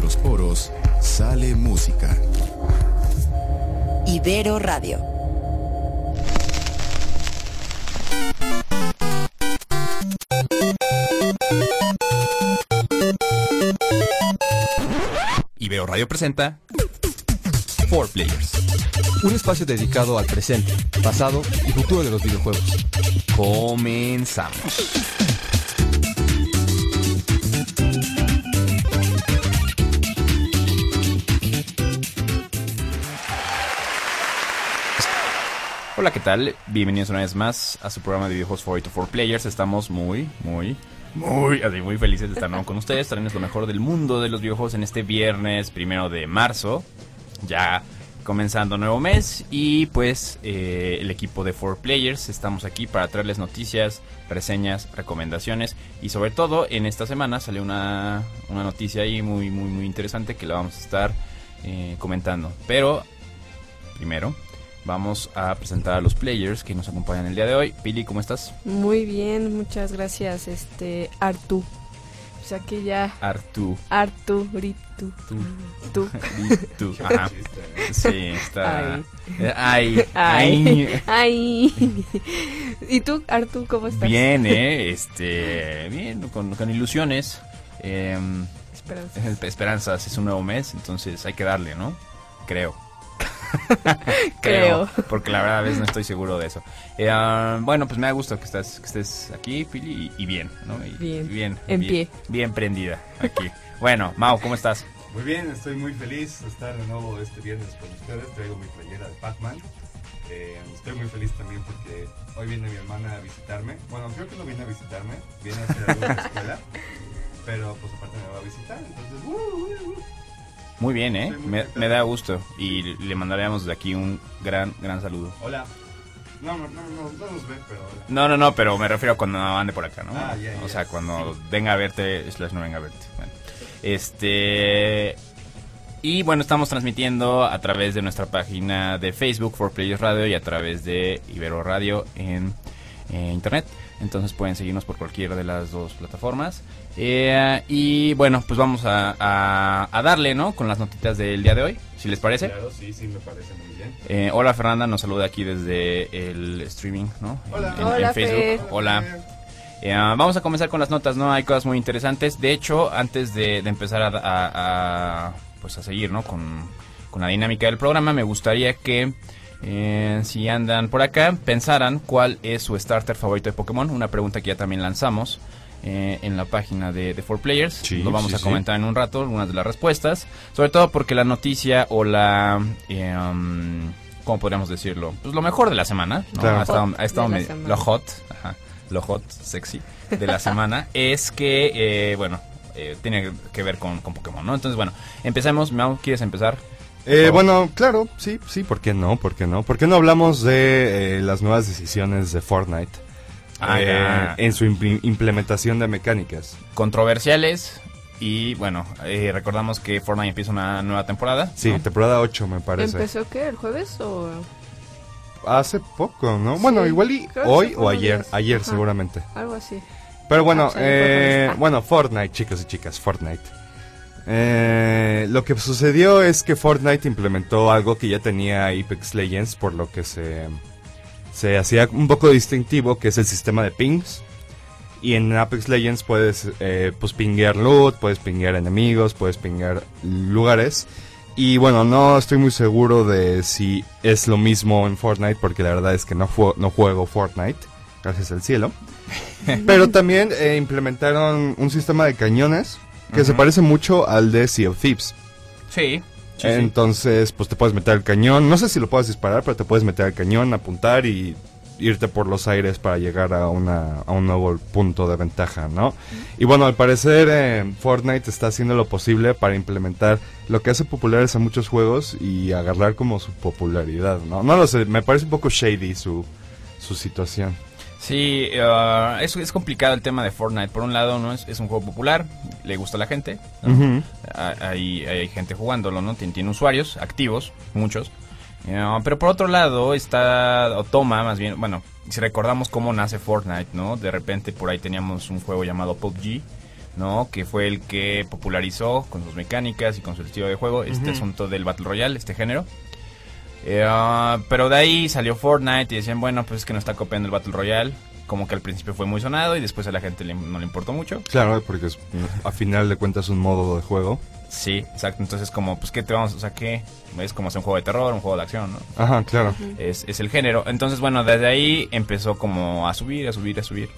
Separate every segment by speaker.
Speaker 1: nuestros poros sale música.
Speaker 2: Ibero Radio.
Speaker 3: Ibero Radio presenta Four Players.
Speaker 4: Un espacio dedicado al presente, pasado y futuro de los videojuegos.
Speaker 3: Comenzamos. Hola, ¿qué tal? Bienvenidos una vez más a su programa de videojuegos favorito for Players. Estamos muy, muy, muy, así, muy felices de estar con ustedes. Traerles lo mejor del mundo de los videojuegos en este viernes primero de marzo. Ya comenzando nuevo mes. Y pues eh, el equipo de 4Players estamos aquí para traerles noticias, reseñas, recomendaciones. Y sobre todo en esta semana salió una, una noticia ahí muy, muy, muy interesante que la vamos a estar eh, comentando. Pero primero vamos a presentar a los players que nos acompañan el día de hoy. Pili, ¿cómo estás?
Speaker 5: Muy bien, muchas gracias, este Artu. O sea que ya
Speaker 3: Artu.
Speaker 5: Artu, Ritu,
Speaker 3: Tú.
Speaker 5: tú.
Speaker 3: Ajá. Sí, está.
Speaker 5: Ay.
Speaker 3: Ay.
Speaker 5: Ay. ¿Y tú, Artu, cómo estás?
Speaker 3: Bien, eh. Este. Bien, con, con ilusiones. em,
Speaker 5: Esperanza.
Speaker 3: esperanzas, es un nuevo mes, entonces hay que darle, ¿no? Creo.
Speaker 5: Creo.
Speaker 3: Porque la verdad a veces no estoy seguro de eso. Eh, ah, bueno, pues me da gusto que, estás, que estés aquí, Pili, y, y bien, ¿no? Y-
Speaker 5: Bien.
Speaker 3: Bien.
Speaker 5: En
Speaker 3: bien-
Speaker 5: pie.
Speaker 3: Bien prendida aquí. bueno, Mau, ¿cómo estás?
Speaker 6: Muy bien, estoy muy feliz de estar de nuevo este viernes con ustedes. Traigo mi playera de Pac-Man. Eh, estoy muy feliz también porque hoy viene mi hermana a visitarme. Bueno, creo que no viene a visitarme, viene a hacer algo en la escuela. Pero pues aparte me va a visitar, entonces... uh, uh, uh.
Speaker 3: Muy bien, ¿eh?
Speaker 6: Muy
Speaker 3: Me, da gusto. Y le mandaremos de aquí un gran, gran saludo.
Speaker 6: Hola. No, no, no, no, no nos ve, pero hola.
Speaker 3: No, no, no, pero me refiero a cuando ande por acá, ¿no?
Speaker 6: Ah,
Speaker 3: o sea, cuando
Speaker 6: Sí.
Speaker 3: venga a verte, slash no venga a verte. Bueno, este... Y bueno, estamos transmitiendo a través de nuestra página de Facebook, For Players Radio, y a través de Ibero Radio en eh, Internet. Entonces pueden seguirnos por cualquiera de las dos plataformas. Eh, y bueno, pues vamos a, a- a darle, ¿no? Con las notitas del día de hoy, si les parece.
Speaker 6: Claro, sí, sí, me parece muy bien.
Speaker 3: Eh, hola Fernanda, nos saluda aquí desde el streaming, ¿no? En-
Speaker 6: Hola.
Speaker 3: en,
Speaker 5: Hola,
Speaker 3: en Facebook.
Speaker 5: Fer.
Speaker 3: Hola. Eh, vamos a comenzar con las notas, ¿no? Hay cosas muy interesantes. De hecho, antes de, de empezar a, a- a, pues a seguir, ¿no? Con, con la dinámica del programa, me gustaría que eh, si andan por acá, pensaran cuál es su starter favorito de Pokémon. Una pregunta que ya también lanzamos eh, en la página de, de 4Players.
Speaker 6: Sí,
Speaker 3: Lo vamos
Speaker 6: sí,
Speaker 3: a
Speaker 6: sí.
Speaker 3: comentar en un rato, algunas de las respuestas. Sobre todo porque la noticia o la... eh, um, ¿Cómo podríamos decirlo? Pues lo mejor de la semana, ¿no?
Speaker 6: Claro.
Speaker 3: Ha estado, ha estado
Speaker 5: semana.
Speaker 3: lo hot, ajá, lo hot, sexy de la semana es que, eh, bueno, eh, tiene que ver con, con Pokémon, ¿no? Entonces, bueno, empecemos. Mau, ¿quieres empezar?
Speaker 6: Eh, bueno, claro, sí, sí, ¿por qué no? ¿Por qué no? ¿Por qué no hablamos de eh, las nuevas decisiones de Fortnite?
Speaker 3: Ah,
Speaker 6: eh, en su impl- implementación de mecánicas.
Speaker 3: Controversiales. Y bueno, eh, recordamos que Fortnite empieza una nueva temporada.
Speaker 6: Sí,
Speaker 3: ¿no?
Speaker 6: temporada 8 me parece.
Speaker 5: ¿Empezó qué? ¿El jueves o...?
Speaker 6: Hace poco, ¿no? Bueno, igual y hoy o ayer,
Speaker 5: días.
Speaker 6: ayer
Speaker 5: Ajá.
Speaker 6: seguramente.
Speaker 5: Algo así.
Speaker 6: Pero bueno,
Speaker 5: Ah,
Speaker 6: eh, bueno, Fortnite, chicos y chicas, Fortnite. Eh, lo que sucedió es que Fortnite implementó algo que ya tenía Apex Legends, por lo que se, se hacía un poco distintivo, que es el sistema de pings. Y en Apex Legends puedes eh, pues pinguear loot, puedes pinguear enemigos, puedes pinguear lugares. Y bueno, no estoy muy seguro de si es lo mismo en Fortnite, porque la verdad es que no, jue- no juego Fortnite, gracias al cielo. Pero también eh, implementaron un sistema de cañones que se parece mucho al de Sea of Thieves.
Speaker 3: Sí. sí, sí.
Speaker 6: Entonces, pues te puedes meter al cañón. No sé si lo puedes disparar, pero te puedes meter al cañón, apuntar y irte por los aires para llegar a, una, a un nuevo punto de ventaja, ¿no? Y bueno, al parecer eh, Fortnite está haciendo lo posible para implementar lo que hace populares a muchos juegos y agarrar como su popularidad, ¿no? No lo sé, me parece un poco shady su, su situación.
Speaker 3: Sí, eh, es, es complicado el tema de Fortnite. Por un lado, no es, es un juego popular, le gusta a la gente. hay, hay gente jugándolo, ¿no? Tiene, tiene usuarios activos, muchos. Eh, pero por otro lado está, o toma más bien, bueno, si recordamos cómo nace Fortnite, ¿no? De repente por ahí teníamos un juego llamado PUBG, ¿no? Que fue el que popularizó con sus mecánicas y con su estilo de juego este asunto del Battle Royale, este género. Eh, ah, pero de ahí salió Fortnite y decían, bueno, pues es que no está copiando el Battle Royale. Como que al principio fue muy sonado y después a la gente le- no le importó mucho.
Speaker 6: Claro, porque es, a final de cuentas un modo de juego.
Speaker 3: Sí, exacto. Entonces, como, pues, ¿qué te vamos? O sea, ¿qué? Es como hacer un juego de terror, un juego de acción, ¿no?
Speaker 6: Ajá, claro.
Speaker 3: es, es el género. Entonces, bueno, desde ahí empezó como a subir, a subir, a subir.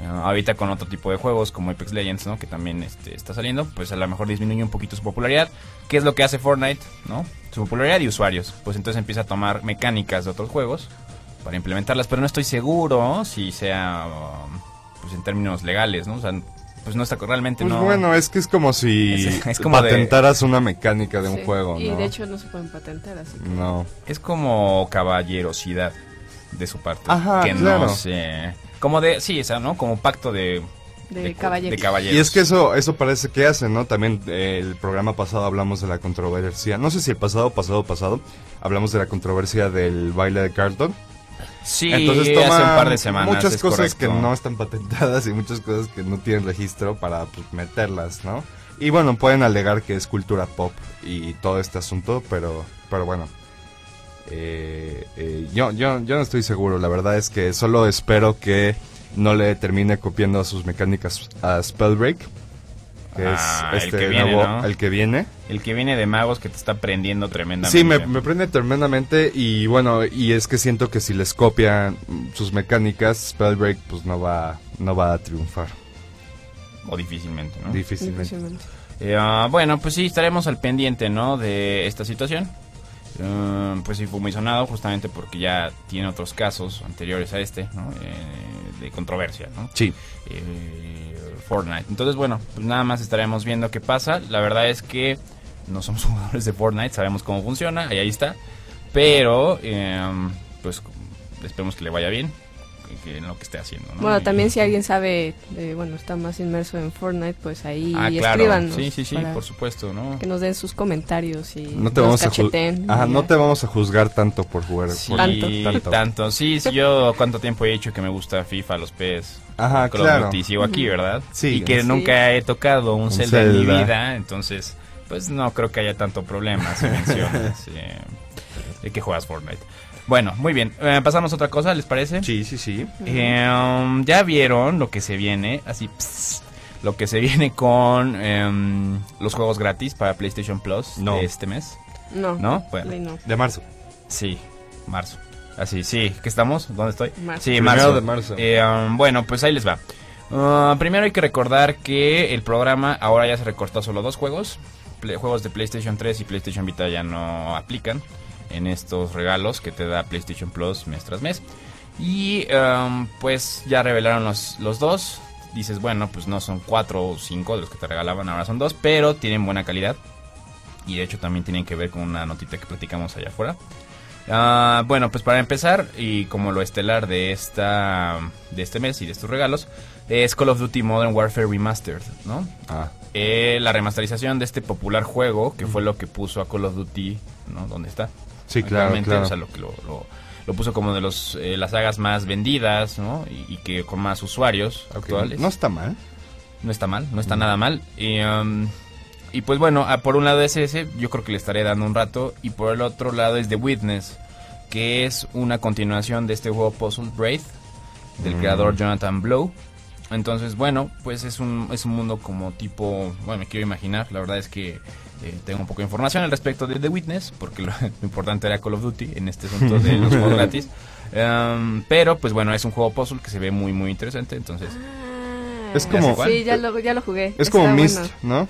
Speaker 3: Eh, ahorita con otro tipo de juegos como Apex Legends, ¿no? Que también este, está saliendo, pues a lo mejor disminuye un poquito su popularidad. ¿Qué es lo que hace Fortnite, no? Su popularidad y usuarios. Pues entonces empieza a tomar mecánicas de otros juegos para implementarlas, pero no estoy seguro si sea, um, pues en términos legales, ¿no? O sea, pues no está realmente
Speaker 6: Pues
Speaker 3: no.
Speaker 6: bueno, es que es como si
Speaker 3: Es- es como de-
Speaker 6: patentaras una mecánica de un
Speaker 5: Sí,
Speaker 6: juego,
Speaker 5: Y
Speaker 6: ¿no?
Speaker 5: de hecho no se pueden patentar, así que...
Speaker 6: No.
Speaker 3: Es como caballerosidad de su parte.
Speaker 6: Ajá,
Speaker 3: que
Speaker 6: claro.
Speaker 3: no se... Como de, sí, o sea, ¿no? Como pacto de...
Speaker 5: Caballeros.
Speaker 3: de caballeros.
Speaker 6: Y es que eso eso parece que hacen, ¿no? También eh, el programa pasado hablamos de la controversia. No sé si el pasado, pasado, pasado, hablamos de la controversia del baile de Carlton.
Speaker 3: Sí,
Speaker 6: Entonces
Speaker 3: hace
Speaker 6: toma
Speaker 3: un par de semanas.
Speaker 6: muchas cosas
Speaker 3: correcto.
Speaker 6: que no están patentadas y muchas cosas que no tienen registro para pues, meterlas, ¿no? Y bueno, pueden alegar que es cultura pop y todo este asunto, pero, pero bueno. Eh, eh, yo, yo, yo no estoy seguro, la verdad es que solo espero que no le termine copiando sus mecánicas a Spellbreak, que
Speaker 3: Ah,
Speaker 6: es
Speaker 3: el
Speaker 6: este
Speaker 3: que viene,
Speaker 6: nuevo,
Speaker 3: ¿no?
Speaker 6: el que viene.
Speaker 3: El que viene de magos que te está prendiendo tremendamente.
Speaker 6: Sí, me, me prende tremendamente y bueno, y es que siento que si les copian sus mecánicas, Spellbreak pues no va, no va a triunfar
Speaker 3: O difícilmente, ¿no?
Speaker 6: difícilmente.
Speaker 3: Eh, ah, bueno, pues sí, estaremos al pendiente, ¿no? De esta situación. Eh, pues sí, fue muy sonado justamente porque ya tiene otros casos anteriores a este, ¿no? Eh, de controversia, ¿no?
Speaker 6: Sí.
Speaker 3: eh, Fortnite. Entonces, bueno, pues nada más estaremos viendo qué pasa. La verdad es que no somos jugadores de Fortnite, sabemos cómo funciona, y ahí está. Pero, eh, pues esperemos que le vaya bien en lo que esté haciendo. ¿no?
Speaker 5: Bueno,
Speaker 3: Y-
Speaker 5: también si alguien sabe, de, bueno, está más inmerso en Fortnite, pues ahí
Speaker 3: Ah, claro.
Speaker 5: escríbanos.
Speaker 3: Sí, sí, sí, por supuesto, ¿no?
Speaker 5: Que nos den sus comentarios y
Speaker 6: No te
Speaker 5: nos
Speaker 6: vamos a
Speaker 5: cacheten.
Speaker 6: Ajá,
Speaker 5: y
Speaker 6: no te vamos a juzgar tanto por jugar
Speaker 3: Sí, tanto.
Speaker 6: tanto.
Speaker 3: Sí, sí, yo cuánto tiempo he dicho que me gusta FIFA, los PES,
Speaker 6: Ajá,
Speaker 3: Call
Speaker 6: claro.
Speaker 3: Duty, sigo aquí, ¿verdad?
Speaker 6: Sí.
Speaker 3: Y que
Speaker 5: Sí.
Speaker 3: nunca he tocado un, Zelda, en mi vida, entonces, pues no creo que haya tanto problema si mencionas eh, de que juegas Fortnite. Bueno, muy bien. Eh, pasamos a otra cosa, ¿les parece?
Speaker 6: Sí, sí, sí.
Speaker 3: Eh, um, ya vieron lo que se viene, así, pss, lo que se viene con em, los juegos gratis para PlayStation Plus
Speaker 6: No.
Speaker 3: de este mes.
Speaker 5: No,
Speaker 3: ¿No? Bueno.
Speaker 5: No.
Speaker 6: De marzo.
Speaker 3: Sí, marzo. Así, sí. ¿Qué estamos? ¿Dónde estoy?
Speaker 5: Marzo.
Speaker 3: Sí,
Speaker 6: Primero
Speaker 3: marzo.
Speaker 6: de marzo.
Speaker 3: Eh, um, bueno, pues ahí les va. Uh, primero hay que recordar que el programa ahora ya se recortó a solo dos juegos. Juegos de PlayStation 3 y PlayStation Vita ya no aplican en estos regalos que te da PlayStation Plus mes tras mes. Y um, pues ya revelaron los, los dos. Dices, bueno, pues no son cuatro o cinco de los que te regalaban, ahora son dos, pero tienen buena calidad. Y de hecho también tienen que ver con una notita que platicamos allá afuera. Ah, bueno, pues para empezar, y como lo estelar de esta de este mes y de estos regalos, es Call of Duty Modern Warfare Remastered, ¿no?
Speaker 6: Ah,
Speaker 3: Eh, la remasterización de este popular juego, que fue lo que puso a Call of Duty, ¿no? ¿Dónde está?
Speaker 6: Sí, claro.
Speaker 3: O sea, lo que lo, lo- lo puso como de los eh, las sagas más vendidas, ¿no? Y, y que con más usuarios actuales.
Speaker 6: No está mal.
Speaker 3: No está mal, no está nada mal. Y, um, y pues bueno, ah, por un lado es ese, yo creo que le estaré dando un rato. Y por el otro lado es The Witness, que es una continuación de este juego Puzzle Wraith, del
Speaker 6: Mm.
Speaker 3: creador Jonathan Blow. Entonces, bueno, pues es un, es un mundo como tipo, bueno, me quiero imaginar, la verdad es que eh, tengo un poco de información al respecto de The Witness, porque lo, lo importante era Call of Duty en este asunto de los juegos gratis. Um, pero, pues bueno, es un juego puzzle que se ve muy, muy interesante, entonces...
Speaker 5: Ah,
Speaker 6: Es como-
Speaker 5: Sí, ya lo, ya lo jugué.
Speaker 6: Es como Myst,
Speaker 5: bueno.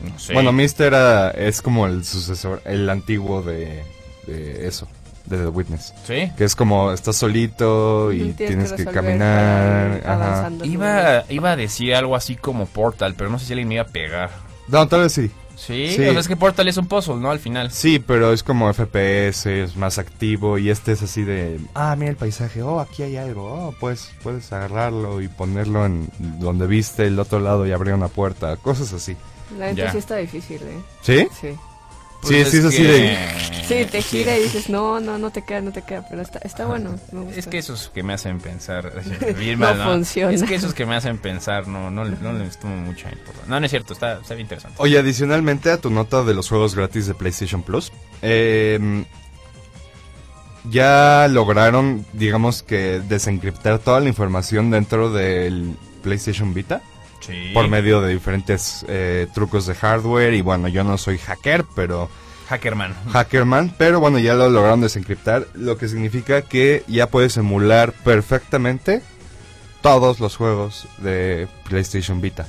Speaker 6: ¿no?
Speaker 3: No sé.
Speaker 6: Bueno, Myst era, es como el sucesor, el antiguo de, de eso, de The Witness.
Speaker 3: ¿Sí?
Speaker 6: Que es como, estás solito y tienes que, caminar. Ajá.
Speaker 3: Iba, iba a decir algo así como Portal, pero no sé si alguien me iba a pegar.
Speaker 6: No, tal vez sí.
Speaker 3: Sí,
Speaker 6: Sí.
Speaker 3: o sea, es que Portal es un puzzle, ¿no? Al final.
Speaker 6: Sí, pero es como FPS, es más activo y este es así de, ah, mira el paisaje, oh, aquí hay algo, oh, pues puedes agarrarlo y ponerlo en donde viste el otro lado y abrir una puerta, cosas así.
Speaker 5: La neta
Speaker 3: Ya.
Speaker 5: sí está difícil, ¿eh?
Speaker 6: ¿Sí?
Speaker 5: Sí.
Speaker 6: Sí, sí, es así de-
Speaker 5: Sí, te gira y dices, no, no, no te queda, no te queda, pero está, está bueno. me gusta.
Speaker 3: Es que esos que me hacen pensar. bien
Speaker 5: No
Speaker 3: mal,
Speaker 5: funciona.
Speaker 3: Es que esos que me hacen pensar no, no, no les tomo mucha importancia. No, no es cierto, está, está bien interesante.
Speaker 6: Oye, adicionalmente a tu nota de los juegos gratis de PlayStation Plus, eh, ya lograron, digamos que, desencriptar toda la información dentro del PlayStation Vita
Speaker 3: Sí.
Speaker 6: por medio de diferentes eh, trucos de hardware. Y bueno, yo no soy hacker, pero
Speaker 3: Hackerman.
Speaker 6: hackerman, pero bueno, ya lo lograron desencriptar, lo que significa que ya puedes emular perfectamente todos los juegos de PlayStation Vita.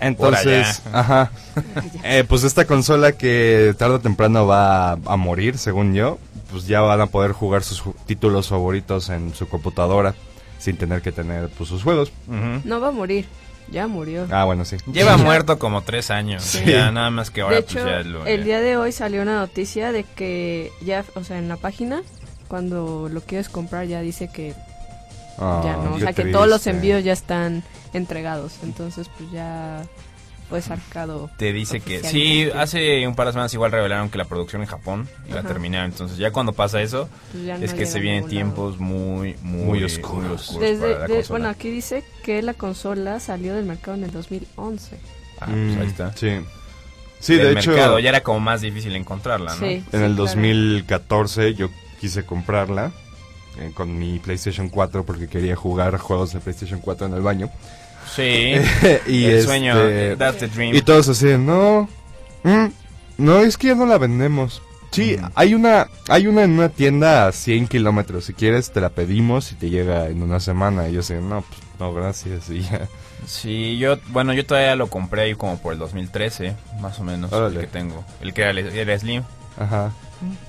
Speaker 6: Entonces, ajá. Eh, pues esta consola que tarde o temprano va a, a morir, según yo, pues ya van a poder jugar sus ju- títulos favoritos en su computadora sin tener que tener pues, sus juegos.
Speaker 5: No va a morir, ya murió.
Speaker 6: Ah, bueno, sí.
Speaker 3: Lleva muerto como tres años.
Speaker 5: Sí.
Speaker 3: Ya nada más que ahora
Speaker 5: de
Speaker 3: pues ya lo.
Speaker 5: el día de hoy salió una noticia de que ya, o sea, en la página, cuando lo quieres comprar ya dice que ya no, o sea, que todos los envíos ya están entregados, entonces pues ya fue sacado.
Speaker 3: Te dice que sí, hace un par de semanas igual revelaron que la producción en Japón iba a
Speaker 5: Ajá.
Speaker 3: terminar. Entonces ya cuando pasa eso,
Speaker 5: Pues ya
Speaker 3: es
Speaker 5: no
Speaker 3: que se
Speaker 5: a
Speaker 3: vienen tiempos muy, muy,
Speaker 6: Muy oscuros.
Speaker 3: muy
Speaker 5: Desde,
Speaker 3: para la
Speaker 5: de- bueno, aquí dice que la consola salió del mercado en el 2011.
Speaker 3: Ah, pues ahí
Speaker 6: Mm,
Speaker 3: está.
Speaker 6: Sí. Sí,
Speaker 3: Del
Speaker 6: de hecho,
Speaker 3: mercado, ya era como más difícil encontrarla, ¿no?
Speaker 5: Sí,
Speaker 6: en
Speaker 5: sí,
Speaker 6: el
Speaker 5: claro.
Speaker 6: 2014 yo quise comprarla eh, con mi PlayStation 4 porque quería jugar juegos de PlayStation 4 en el baño.
Speaker 3: Sí.
Speaker 6: y
Speaker 3: el
Speaker 6: este,
Speaker 3: sueño, that's the dream.
Speaker 6: Y todos así, no, mm, no, es que ya no la vendemos. Sí,
Speaker 3: Mm.
Speaker 6: hay una hay una en una tienda a 100 kilómetros. Si quieres, te la pedimos y te llega en una semana. Y yo sé, no, pues no, gracias. Y ya.
Speaker 3: Sí, yo, bueno, yo todavía lo compré ahí como por el 2013, más o menos,
Speaker 6: Órale.
Speaker 3: el que tengo. El que era, el- era Slim.
Speaker 6: Ajá.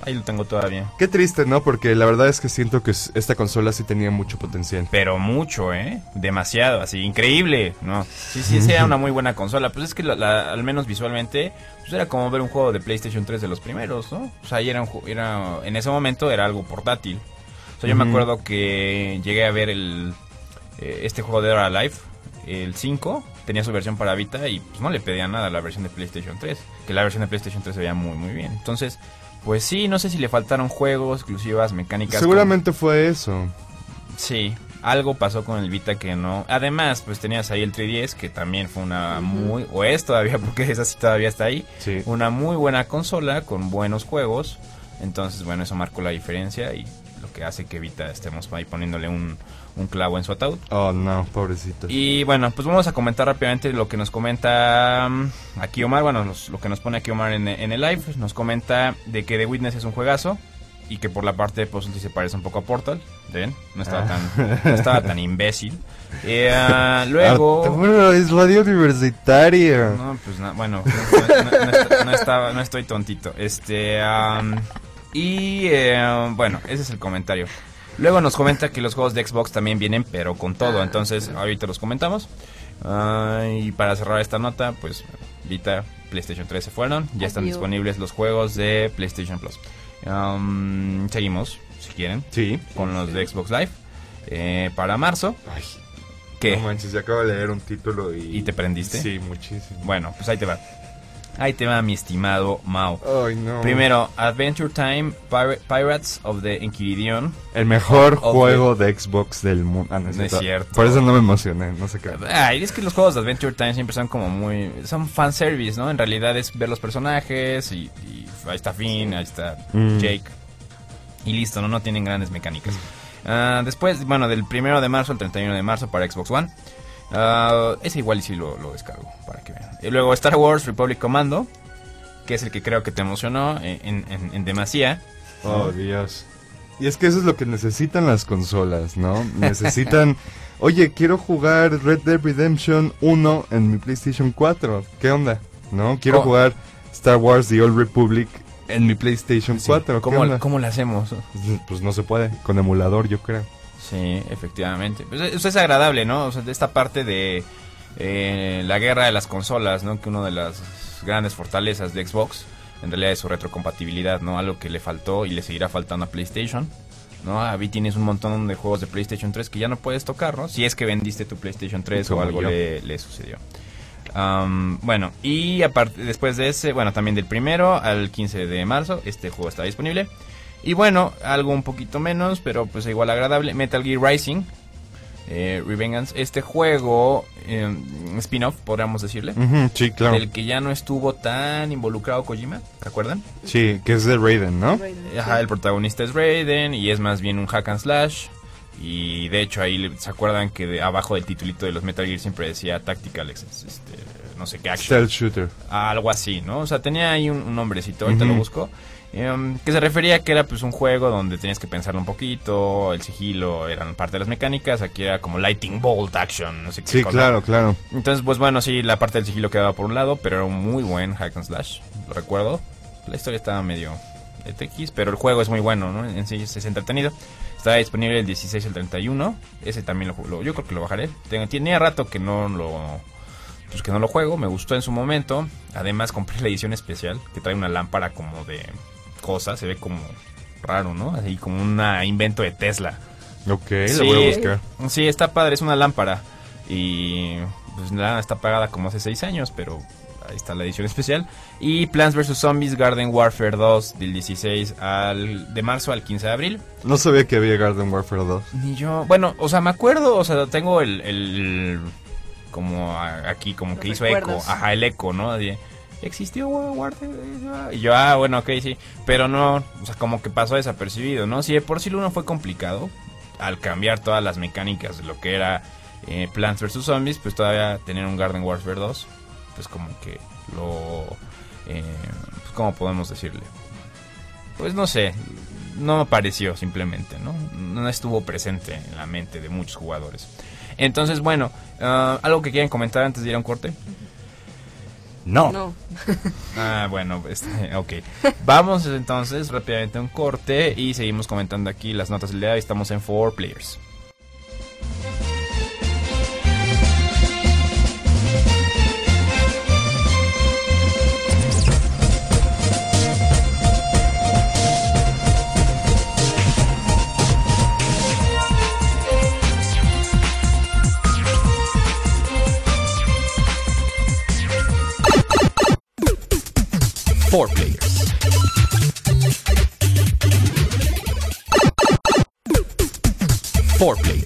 Speaker 3: Ahí lo tengo todavía.
Speaker 6: Qué triste, ¿no? Porque la verdad es que siento que esta consola sí tenía mucho potencial.
Speaker 3: Pero mucho, ¿eh? Demasiado, así, increíble, ¿no? Sí, sí, sí, era una muy buena consola. Pues es que la- la- al menos visualmente, pues era como ver un juego de PlayStation 3 de los primeros, ¿no? O sea, era, un era en ese momento era algo portátil. O sea, yo me acuerdo que llegué a ver el eh, este juego de Dead or Alive, el 5, tenía su versión para Vita y pues no le pedía nada a la versión de PlayStation 3, que la versión de PlayStation 3 se veía muy muy bien. Entonces, pues sí, no sé si le faltaron juegos, exclusivas, mecánicas.
Speaker 6: Seguramente fue eso.
Speaker 3: Sí, algo pasó con el Vita que no. Además, pues tenías ahí el 3DS, que también fue una muy. O es todavía, porque esa sí todavía está ahí.
Speaker 6: Sí.
Speaker 3: Una muy buena consola con buenos juegos. Entonces, bueno, eso marcó la diferencia y lo que hace que Vita estemos ahí poniéndole un, un clavo en su ataúd.
Speaker 6: Oh, no, pobrecito.
Speaker 3: Y bueno, pues vamos a comentar rápidamente lo que nos comenta mm, aquí Omar. Bueno, los- lo que nos pone aquí Omar en, en el live. Nos comenta de que The Witness es un juegazo. Y que por la parte de Puzzle sí se parece un poco a Portal. ¿Ven? No estaba, tan, no estaba tan imbécil. Eh, ah, luego...
Speaker 6: Arturo, es radio universitaria.
Speaker 3: No, pues na- bueno, no, no- no est- no estaba, no estoy tontito. Este, y eh, bueno, ese es el comentario. Luego nos comenta que los juegos de Xbox también vienen, pero con todo. Entonces, ahorita los comentamos. Y para cerrar esta nota, pues Vita, PlayStation 3 se fueron. Ya están
Speaker 5: Adiós.
Speaker 3: disponibles los juegos de PlayStation Plus. Am, seguimos, si quieren,
Speaker 6: Sí.
Speaker 3: con los de Xbox Live. Eh, para marzo,
Speaker 6: Ay,
Speaker 3: ¿qué?
Speaker 6: No manches, ya acabo de leer un título y...
Speaker 3: ¿Y te prendiste?
Speaker 6: Sí, muchísimo.
Speaker 3: Bueno, pues ahí te va. Ahí te va, mi estimado Mao.
Speaker 6: Ay, no.
Speaker 3: Primero, Adventure Time Pir- Pirates of the Inquisition.
Speaker 6: El mejor
Speaker 3: Of
Speaker 6: juego de Xbox del mundo. Ah,
Speaker 3: No es cierto.
Speaker 6: Por eso no me emocioné, no sé qué.
Speaker 3: Ay, es que los juegos de Adventure Time siempre son como muy... Son fanservice, ¿no? En realidad es ver los personajes y, y ahí está Finn, ahí está
Speaker 6: Mm.
Speaker 3: Jake. Y listo, ¿no? No tienen grandes mecánicas. Ah, después, bueno, del primero de marzo al 31 de marzo para Xbox One. Ah, ese igual sí lo, lo descargo, para que vean. Y luego Star Wars Republic Commando, que es el que creo que te emocionó en, en, demasía.
Speaker 6: Oh, Dios. Y es que eso es lo que necesitan las consolas, ¿no? Necesitan... Oye, quiero jugar Red Dead Redemption 1 en mi PlayStation 4. ¿Qué onda? ¿No? Quiero
Speaker 3: ¿Cómo?
Speaker 6: jugar Star Wars The Old Republic en mi PlayStation 4. ¿Qué
Speaker 3: ¿Cómo? ¿Cómo lo hacemos?
Speaker 6: Pues no se puede. Con emulador, yo creo.
Speaker 3: Sí, efectivamente. Pues eso es agradable, ¿no? O sea, de esta parte de eh, la guerra de las consolas, ¿no? Que una de las grandes fortalezas de Xbox en realidad es su retrocompatibilidad, ¿no? Algo que le faltó y le seguirá faltando a PlayStation. ¿no? Ahí tienes un montón de juegos de PlayStation 3 que ya no puedes tocar, ¿no? Si es que vendiste tu PlayStation 3 o algo le, le sucedió. Bueno, y aparte, después de ese, bueno, también del primero al 15 de marzo, este juego está disponible. Y bueno, algo un poquito menos, pero pues igual agradable, Metal Gear Rising, eh, Revengeance, este juego, eh, spin-off, podríamos decirle,
Speaker 6: Ujú, sí, claro.
Speaker 3: del que ya no estuvo tan involucrado Kojima, ¿te acuerdan?
Speaker 6: Sí, que es de Raiden, ¿no?
Speaker 5: Raiden,
Speaker 3: Ajá,
Speaker 5: sí.
Speaker 3: el protagonista es Raiden y es más bien un hack and slash. Y de hecho ahí le- se acuerdan que de- abajo del titulito de los Metal Gear siempre decía Tactical, ex- este, no sé qué action.
Speaker 6: Stealth Shooter.
Speaker 3: Algo así, ¿no? O sea, tenía ahí un, un nombrecito, ahorita lo busco. Em, que se refería a que era pues un juego donde tenías que pensarlo un poquito, el sigilo eran parte de las mecánicas, aquí era como Lighting Bolt Action, no sé qué
Speaker 6: Sí,
Speaker 3: cosa.
Speaker 6: claro, claro.
Speaker 3: Entonces, pues bueno, sí, la parte del sigilo quedaba por un lado, pero era un muy buen hack and slash, lo recuerdo. La historia estaba medio de TX, pero el juego es muy bueno, ¿no? En sí es, entretenido. Está disponible el 16 al 31. Ese también lo, lo- yo creo que lo bajaré. Tenía rato que no lo pues que no lo juego, me gustó en su momento. Además compré la edición especial que trae una lámpara como de cosas, se ve como raro, ¿no? Así como un invento de Tesla.
Speaker 6: Ok,
Speaker 3: Sí.
Speaker 6: lo voy a buscar.
Speaker 3: Sí, está padre, es una lámpara. Y pues nada, está pagada como hace 6 años, pero ahí está la edición especial. Y Plants vs. Zombies Garden Warfare 2 del 16 al, de marzo al 15 de abril.
Speaker 6: No sabía que había Garden Warfare 2.
Speaker 3: Ni yo, bueno, o sea, me acuerdo, o sea, tengo el, el- como aquí, como
Speaker 5: Los
Speaker 3: que hizo
Speaker 5: recuerdos.
Speaker 3: eco, ajá, el eco, ¿no? De, ¿Existió Warfare? Y yo, ah, bueno, ok, sí. Pero no, o sea, como que pasó desapercibido, ¿no? Si de por sí el uno fue complicado, al cambiar todas las mecánicas de lo que era eh, Plants vs. Zombies, pues todavía tener un Garden Warfare 2, pues como que lo... Eh, pues, ¿Cómo podemos decirle? Pues no sé, no me pareció simplemente, ¿no? No estuvo presente en la mente de muchos jugadores. Entonces, bueno, ah, algo que quieran comentar antes de ir a un corte.
Speaker 6: No.
Speaker 5: No.
Speaker 3: Ah, bueno, este, ok. Vamos entonces rápidamente a un corte y seguimos comentando aquí las notas del día. Estamos en 4 Players.
Speaker 4: Four players. Four players.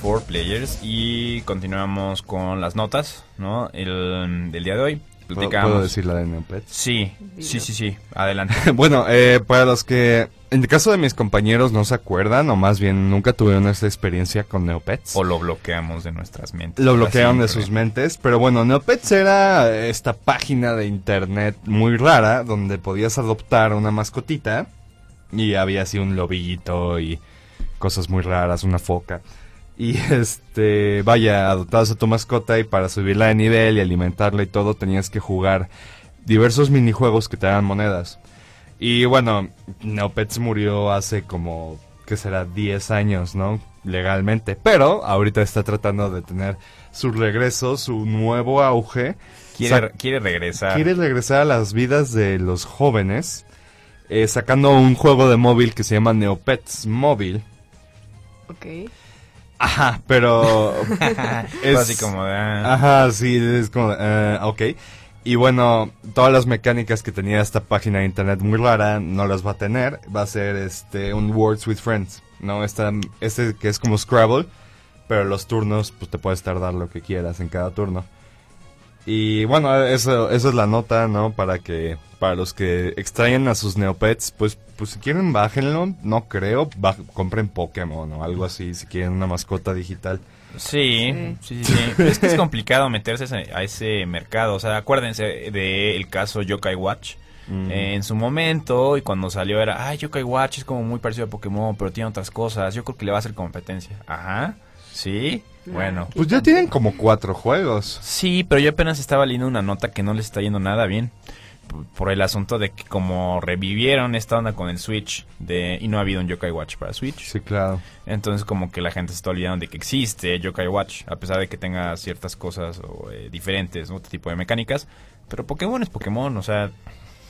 Speaker 4: 4 Players
Speaker 3: y continuamos con las notas, ¿no? El del día de hoy.
Speaker 6: ¿Puedo,
Speaker 3: Platicábamos.
Speaker 6: puedo decir la de Neopets?
Speaker 3: Sí, sí, sí, sí. Adelante.
Speaker 6: bueno, eh, para los que, en el caso de mis compañeros, no se acuerdan, o más bien nunca tuvieron esta experiencia con Neopets.
Speaker 3: o lo bloqueamos de nuestras mentes.
Speaker 6: Lo bloquearon de sus mentes, pero bueno, Neopets era esta página de internet muy rara donde podías adoptar una mascotita y había así un lobito y cosas muy raras, una foca. Y este, vaya, adoptabas a tu mascota y para subirla de nivel y alimentarla y todo tenías que jugar diversos minijuegos que te daban monedas. Y bueno, Neopets murió hace como, ¿qué será? 10 años, ¿no? Legalmente. Pero ahorita está tratando de tener su regreso, su nuevo auge.
Speaker 3: Quiere, quiere regresar.
Speaker 6: quiere regresar a las vidas de los jóvenes, eh, sacando un juego de móvil que se llama Neopets Móvil.
Speaker 5: Ok.
Speaker 6: Ajá, pero
Speaker 3: Fue así como de, ah,
Speaker 6: Ajá, sí, es como, eh, ok. Y bueno, todas las mecánicas que tenía esta página de internet muy rara no las va a tener. Va a ser este un Words with Friends, ¿no? Esta, este que es como Scrabble, pero los turnos, pues te puedes tardar lo que quieras en cada turno. Y bueno, eso, eso es la nota, ¿no? Para que, para los que extrañan a sus Neopets, pues, pues si quieren bájenlo, no creo, ba- compren Pokémon o algo así, si quieren una mascota digital.
Speaker 3: Sí, sí, sí, es que es complicado meterse a ese- mercado. O sea, acuérdense del caso Yokai Watch.
Speaker 6: Mm.
Speaker 3: Eh, en su momento, y cuando salió era, ay, Yokai Watch es como muy parecido a Pokémon, pero tiene otras cosas. Yo creo que le va a hacer competencia. Ajá, sí, bueno.
Speaker 6: Pues ya tienen como cuatro juegos.
Speaker 3: Sí, pero yo apenas estaba leyendo una nota que no les está yendo nada bien. Por el asunto de que como revivieron esta onda con el Switch de y no ha habido un Yokai Watch para Switch.
Speaker 6: Sí, claro.
Speaker 3: Entonces como que la gente se está olvidando de que existe Yokai Watch, a pesar de que tenga ciertas cosas o, eh, diferentes, otro tipo de mecánicas. Pero Pokémon es Pokémon, o sea...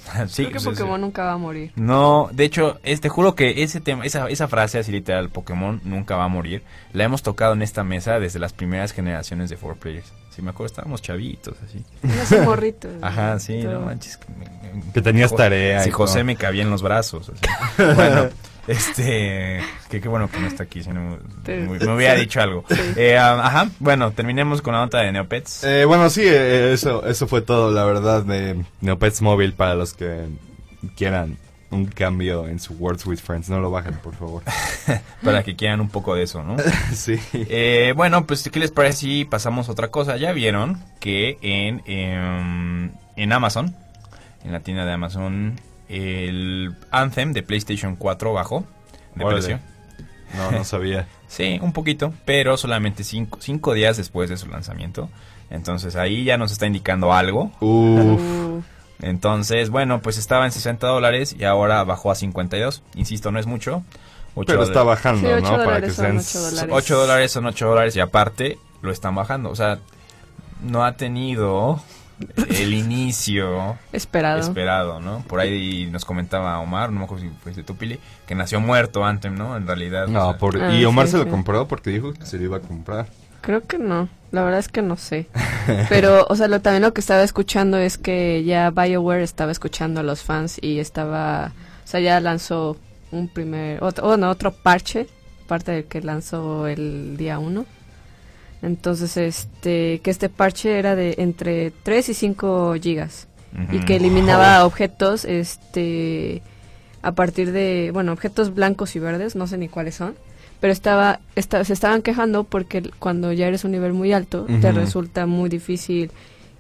Speaker 3: sí,
Speaker 5: Creo que Pokémon
Speaker 3: sí.
Speaker 5: nunca va a morir.
Speaker 3: No, de hecho, es, te juro que ese tema, esa, esa frase así literal, Pokémon nunca va a morir, la hemos tocado en esta mesa desde las primeras generaciones de 4Players. Si me acuerdo, estábamos chavitos, así.
Speaker 5: No soy morrito.
Speaker 3: Ajá, sí, no manches. que me- me-
Speaker 6: Que tenías tarea
Speaker 3: Si
Speaker 6: y
Speaker 3: José me cabía en los brazos. así. bueno, este. Que qué bueno que no está aquí, si no, me, hubiera dicho algo. Eh, ajá, bueno, terminemos con la nota de Neopets.
Speaker 6: Eh, bueno, sí, eh, eso, eso fue todo, la verdad, de Neopets Móvil para los que quieran un cambio en su Words with Friends. No lo bajen, por favor.
Speaker 3: para que quieran un poco de eso, ¿no?
Speaker 6: sí.
Speaker 3: Eh, bueno, pues, ¿qué les parece si pasamos a otra cosa? Ya vieron que en, em, en Amazon, en la tienda de Amazon, el Anthem de PlayStation 4 bajó de precio.
Speaker 6: No, no sabía.
Speaker 3: Sí, un poquito, pero solamente cinco, cinco días después de su lanzamiento. Entonces ahí ya nos está indicando algo.
Speaker 6: Uf.
Speaker 3: Entonces, bueno, pues estaba en 60 dólares y ahora bajó a 52. Insisto, no es mucho.
Speaker 6: Pero está bajando,
Speaker 5: Sí, ocho
Speaker 6: ¿no? Para
Speaker 5: dólares
Speaker 6: que
Speaker 5: son
Speaker 6: sean...
Speaker 5: ocho dólares.
Speaker 3: 8 dólares son 8 dólares y aparte lo están bajando. O sea, no ha tenido el inicio
Speaker 5: esperado.
Speaker 3: esperado, ¿no? Por ahí nos comentaba Omar, no me acuerdo si fue de tu Pili, que nació muerto Anthem, ¿no? En realidad. o
Speaker 6: No,
Speaker 3: sea,
Speaker 6: por...
Speaker 5: Ah,
Speaker 6: y Omar
Speaker 5: sí,
Speaker 6: se lo
Speaker 5: sí.
Speaker 6: compró porque dijo que se lo iba a comprar.
Speaker 5: Creo que no. La verdad es que no sé. Pero, o sea, lo, también lo que estaba escuchando es que ya BioWare estaba escuchando a los fans y estaba, o sea, ya lanzó un primer, otro, bueno, otro parche, parte del que lanzó el día 1. Entonces, este, que este parche era de entre 3 y 5 gigas y que eliminaba objetos, este, a partir de, bueno, objetos blancos y verdes, no sé ni cuáles son, pero estaba, esta- se estaban quejando porque cuando ya eres un nivel muy alto, te
Speaker 6: Ujú.
Speaker 5: resulta muy difícil,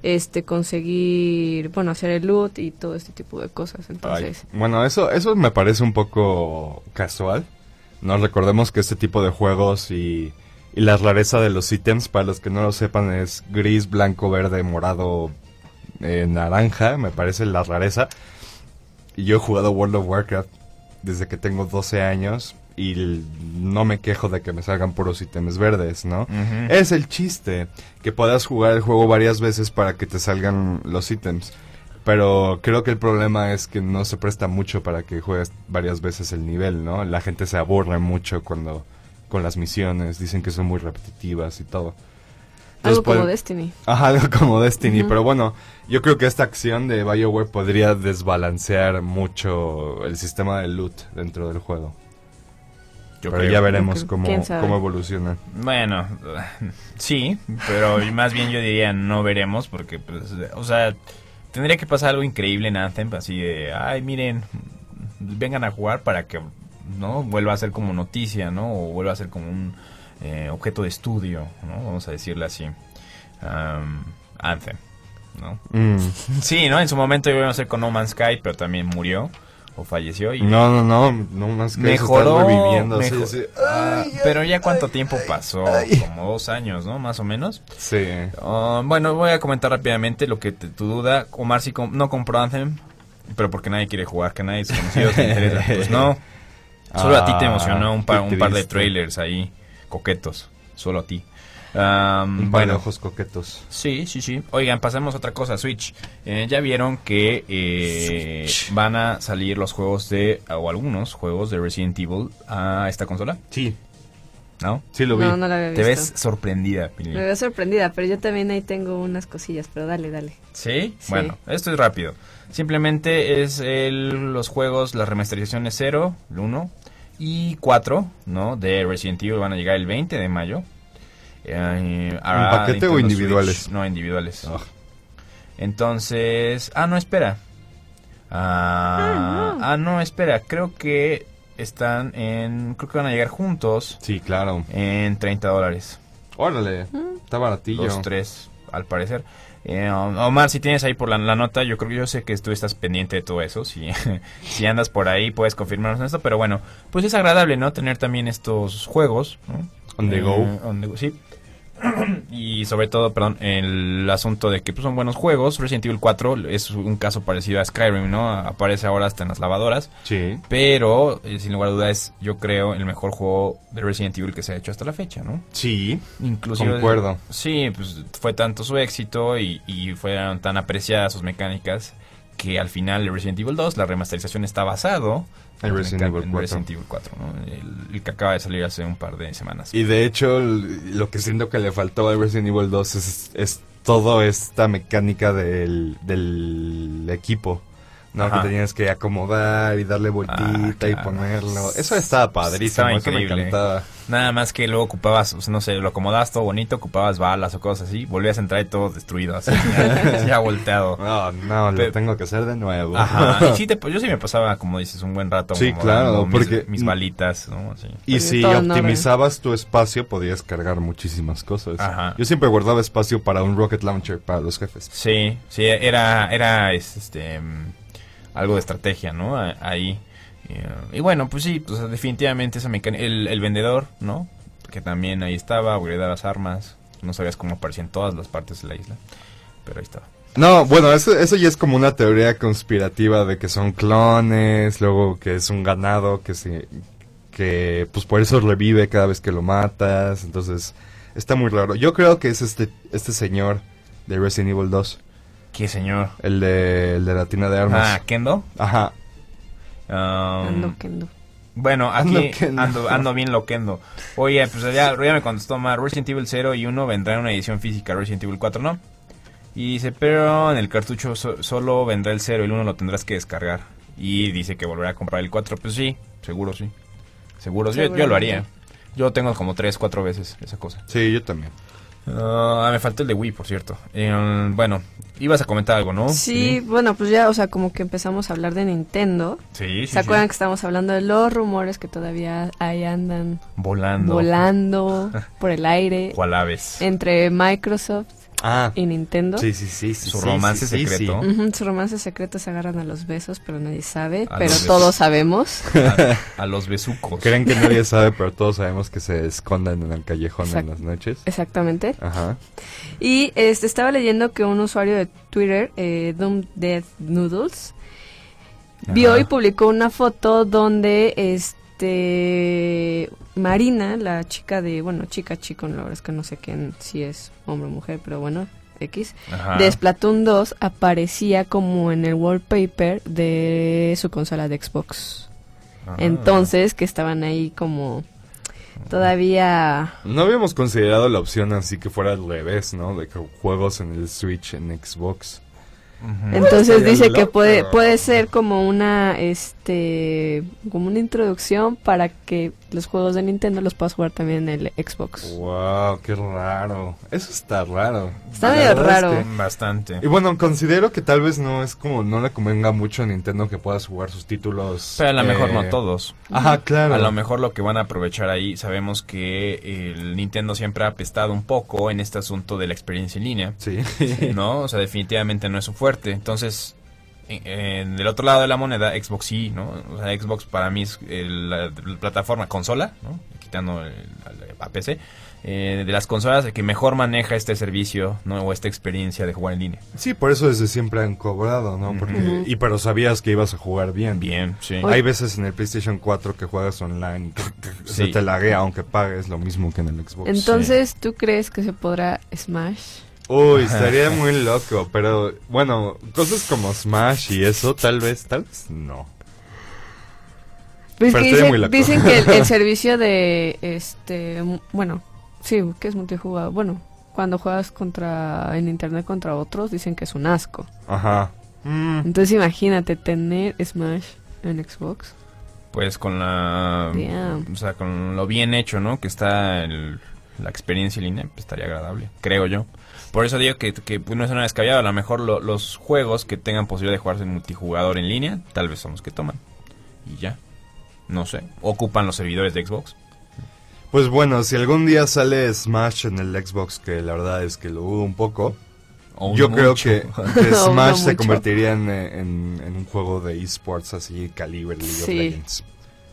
Speaker 5: este, conseguir, bueno, hacer el loot y todo este tipo de cosas,
Speaker 6: Ay,
Speaker 5: entonces,
Speaker 6: Bueno, eso, eso me parece un poco casual. No recordemos que este tipo de juegos y, y la rareza de los ítems, para los que no lo sepan, es gris, blanco, verde, morado, eh, naranja, me parece la rareza. Y yo he jugado World of Warcraft desde que tengo 12 años y no me quejo de que me salgan puros ítems verdes, ¿no? Es el chiste, que puedas jugar el juego varias veces para que te salgan los ítems. Pero creo que el problema es que no se presta mucho para que juegues varias veces el nivel, ¿no? La gente se aburre mucho cuando con las misiones, dicen que son muy repetitivas y todo.
Speaker 5: Algo como Destiny.
Speaker 6: Ajá, algo como Destiny,
Speaker 5: Ujú.
Speaker 6: pero bueno, yo creo que esta acción de BioWare podría desbalancear mucho el sistema de loot dentro del juego.
Speaker 3: Yo
Speaker 6: pero
Speaker 3: creo.
Speaker 6: ya veremos cómo, cómo evoluciona.
Speaker 3: Bueno, sí, pero más bien yo diría no veremos porque, pues, o sea, tendría que pasar algo increíble en Anthem, así de, ay, miren, vengan a jugar para que, ¿no? Vuelva a ser como noticia, ¿no? O vuelva a ser como un eh, objeto de estudio, ¿no? Vamos a decirle así. Am, Anthem, ¿no?
Speaker 6: Mm.
Speaker 3: Sí, ¿no? En su momento iba a hacer con No Man's Sky, pero también murió o falleció y...
Speaker 6: No, no, no, no más que
Speaker 3: Mejoró,
Speaker 6: eso, sí.
Speaker 3: Ah, pero ya cuánto tiempo pasó, como dos años, ¿no? Más o menos.
Speaker 6: Sí.
Speaker 3: Ah, bueno, voy a comentar rápidamente lo que te- tu duda. Omar sí com- no compró Anthem, pero porque nadie quiere jugar, que nadie desconocido te interesa. Pues no, solo a ti te
Speaker 6: Ah,
Speaker 3: emocionó un par, un par de trailers ahí, coquetos, solo a ti. Am,
Speaker 6: Un par de
Speaker 3: bueno,
Speaker 6: ojos coquetos.
Speaker 3: Sí, sí, sí. Oigan, pasemos a otra cosa, Switch. Eh, ya vieron que eh, van a salir los juegos de, o algunos juegos de Resident Evil a esta consola,
Speaker 6: Sí,
Speaker 3: ¿no?
Speaker 6: sí lo vi.
Speaker 5: No, no la había visto.
Speaker 3: Te ves sorprendida, Pili.
Speaker 5: Me veo sorprendida, pero yo también ahí tengo unas cosillas, pero dale, dale.
Speaker 3: ¿Sí?
Speaker 5: Sí.
Speaker 3: Bueno, esto es rápido. Simplemente es el- los juegos, las remasterizaciones 0, el 1 y 4, ¿no? De Resident Evil van a llegar el 20 de mayo. Eh, a
Speaker 6: paquete o individuales?
Speaker 3: Switch. No, individuales.
Speaker 6: Ah.
Speaker 3: Entonces... Ah, no, espera. Ah, ah, no, espera. Creo que están en... Creo que van a llegar juntos
Speaker 6: Sí, claro.
Speaker 3: en 30 dólares.
Speaker 6: Órale, está baratillo.
Speaker 3: Los tres, al parecer. Eh, Omar, si tienes ahí por la, la nota, yo creo que yo sé que tú estás pendiente de todo eso. Si, si andas por ahí, puedes confirmarnos esto. Pero bueno, pues es agradable, ¿no? Tener también estos juegos. ¿no?
Speaker 6: On the
Speaker 3: Eh, on the go, sí. y sobre todo, perdón, el asunto de que pues, son buenos juegos. Resident Evil 4 es un caso parecido a Skyrim, ¿no? Aparece ahora hasta en las lavadoras.
Speaker 6: Sí.
Speaker 3: Pero, eh, sin lugar a duda, es, yo creo, el mejor juego de Resident Evil que se ha hecho hasta la fecha, ¿no?
Speaker 6: Sí.
Speaker 3: Inclusive,
Speaker 6: Concuerdo.
Speaker 3: Sí, pues fue tanto su éxito y, y fueron tan apreciadas sus mecánicas que al final el Resident Evil 2, la remasterización está basado
Speaker 6: En Resident
Speaker 3: en
Speaker 6: Evil 4.
Speaker 3: Resident Evil 4, ¿no? el, el que acaba de salir hace un par de semanas.
Speaker 6: Y de hecho, lo que siento que le faltó a Resident Evil 2 es, es toda esta mecánica del, del equipo. ¿No?
Speaker 3: Ajá.
Speaker 6: Que tenías que acomodar y darle vueltita
Speaker 3: Ah,
Speaker 6: y ponerlo. Eso estaba padrísimo,
Speaker 3: Estaba
Speaker 6: eso me
Speaker 3: increíble.
Speaker 6: encantaba.
Speaker 3: Nada más que luego ocupabas, o sea, no sé, lo acomodabas todo bonito, ocupabas balas o cosas así, volvías a entrar y todo destruido, así, ya, ya volteado.
Speaker 6: No, no, lo
Speaker 3: Pe-
Speaker 6: tengo que hacer de nuevo.
Speaker 3: Ajá, y sí te, yo sí me pasaba, como dices, un buen rato.
Speaker 6: Sí, claro,
Speaker 3: mis-
Speaker 6: porque-
Speaker 3: Mis, balitas, ¿no? Así.
Speaker 6: Y si optimizabas tu espacio, podías cargar muchísimas cosas.
Speaker 3: Ajá.
Speaker 6: Yo siempre guardaba espacio para un rocket launcher para los jefes.
Speaker 3: Sí, sí, era, era es- este, algo de estrategia, ¿no? Ahí. Eh, y bueno, pues sí, pues definitivamente esa mecánica, el, vendedor, ¿no? Que también ahí estaba, las armas, no sabías cómo aparecían todas las partes de la isla, pero ahí estaba.
Speaker 6: No, bueno, eso, eso ya es como una teoría conspirativa de que son clones, luego que es un ganado que se que pues por eso revive cada vez que lo matas, entonces está muy raro. Yo creo que es este este señor de Resident Evil 2,
Speaker 3: ¿Qué señor?
Speaker 6: el de, el de la tina de armas.
Speaker 3: Ah, Kendo.
Speaker 6: Ajá.
Speaker 3: Um,
Speaker 5: Ando, Kendo.
Speaker 3: Bueno, aquí
Speaker 6: Ando Kendo.
Speaker 3: ando, ando bien loquendo. Oye, pues ya, ya me contestó Mar, Resident Evil 0 y 1 vendrá en una edición física, Resident Evil 4 no. Y dice, pero en el cartucho so- solo vendrá el 0, el 1 lo tendrás que descargar. Y dice que volverá a comprar el 4, pues sí, seguro sí. Seguro, yo, yo lo haría. Yo tengo como 3, 4 veces esa cosa.
Speaker 6: Sí, yo también.
Speaker 3: Ah, me faltó el de Wii, por cierto. Eh, bueno, ibas a comentar algo, ¿no?
Speaker 5: Sí, bueno, pues ya, o sea, como que empezamos a hablar de Nintendo.
Speaker 3: Sí, sí,
Speaker 5: ¿Se acuerdan
Speaker 3: sí.
Speaker 5: que estábamos hablando de los rumores que todavía ahí andan
Speaker 3: Volando.
Speaker 5: volando por el aire
Speaker 3: Cual aves.
Speaker 5: entre Microsoft
Speaker 6: Ah.
Speaker 5: y Nintendo?
Speaker 6: Sí, sí, sí, sí.
Speaker 3: Su
Speaker 6: sí,
Speaker 3: romance
Speaker 6: sí, sí,
Speaker 3: secreto.
Speaker 6: sí.
Speaker 5: Ujú, su romance secreto se agarran a los besos, pero nadie sabe,
Speaker 3: A
Speaker 5: pero todos sabemos.
Speaker 3: A, a los besucos.
Speaker 6: Creen que nadie sabe, pero todos sabemos que se esconden en el callejón en las noches.
Speaker 5: Exactamente.
Speaker 6: Ajá.
Speaker 5: Y este estaba leyendo que un usuario de Twitter, eh, Doom Death Noodles, vio y publicó una foto donde este Marina, la chica de, bueno, chica chico, la verdad es que no sé quién si es hombre o mujer, pero bueno, X,
Speaker 3: Ajá.
Speaker 5: de Splatoon 2 aparecía como en el wallpaper de su consola de Xbox.
Speaker 3: Ajá.
Speaker 5: Entonces, que estaban ahí como todavía
Speaker 6: No habíamos considerado la opción así que fuera al revés, ¿no? De que juegos en el Switch, en Xbox.
Speaker 5: Entonces
Speaker 6: Estaría
Speaker 5: dice que puede puede ser como una este como una introducción para que los juegos de Nintendo los puedas jugar también en el Xbox.
Speaker 6: Wow, qué raro. Eso está raro.
Speaker 5: Está medio
Speaker 6: es
Speaker 5: raro.
Speaker 6: que-
Speaker 3: Bastante.
Speaker 6: Y bueno, considero que tal vez no es como no le convenga mucho a Nintendo que puedas jugar sus títulos.
Speaker 3: Pero a lo mejor
Speaker 6: eh,
Speaker 3: no todos.
Speaker 6: Ajá, claro.
Speaker 3: A lo mejor lo que van a aprovechar ahí, sabemos que el Nintendo siempre ha apestado un poco en este asunto de la experiencia en línea,
Speaker 6: Sí.
Speaker 3: ¿no? O sea, definitivamente no es su fuerte. Entonces, en, en- del otro lado de la moneda, Xbox sí, ¿no? O sea, Xbox para mí es el- la, la plataforma consola, ¿no? Quitando el- al- a PC. eh, de las consolas que mejor maneja este servicio, ¿no? O esta experiencia de jugar en línea.
Speaker 6: Sí, por eso desde siempre han cobrado, ¿no? Porque. Y pero sabías que ibas a jugar bien.
Speaker 3: Bien, sí.
Speaker 6: Hay veces en el PlayStation 4 que juegas online que se
Speaker 3: Sí.
Speaker 6: te laguea aunque pagues lo mismo que en el Xbox.
Speaker 5: Entonces, ¿tú crees que se podrá Smash?
Speaker 6: Uy, estaría muy loco, pero bueno, cosas como Smash y eso, tal vez, tal vez no.
Speaker 5: Pues
Speaker 6: Pero
Speaker 5: que
Speaker 6: estaría
Speaker 5: dicen,
Speaker 6: muy loco.
Speaker 5: dicen que el, el servicio de este bueno, sí, que es multijugador. Bueno, cuando juegas contra en internet contra otros dicen que es un asco.
Speaker 6: Ajá. Mm,
Speaker 5: Entonces, imagínate tener Smash en Xbox.
Speaker 3: Pues con la...
Speaker 5: Damn.
Speaker 3: O sea, con lo bien hecho, ¿no? Que está el- la experiencia en línea, pues estaría agradable, creo yo. Por eso digo que, que pues, no es una descabellada. A lo mejor lo- los juegos que tengan posibilidad de jugarse en multijugador en línea, tal vez son los que toman. Y ya. No sé. Ocupan los servidores de Xbox.
Speaker 6: Pues bueno, si algún día sale Smash en el Xbox, que la verdad es que lo dudo un poco, yo creo que, Smash
Speaker 5: no
Speaker 6: se
Speaker 5: mucho.
Speaker 6: convertiría en, en- en un juego de esports así, calibre League of
Speaker 5: Sí.
Speaker 6: Legends.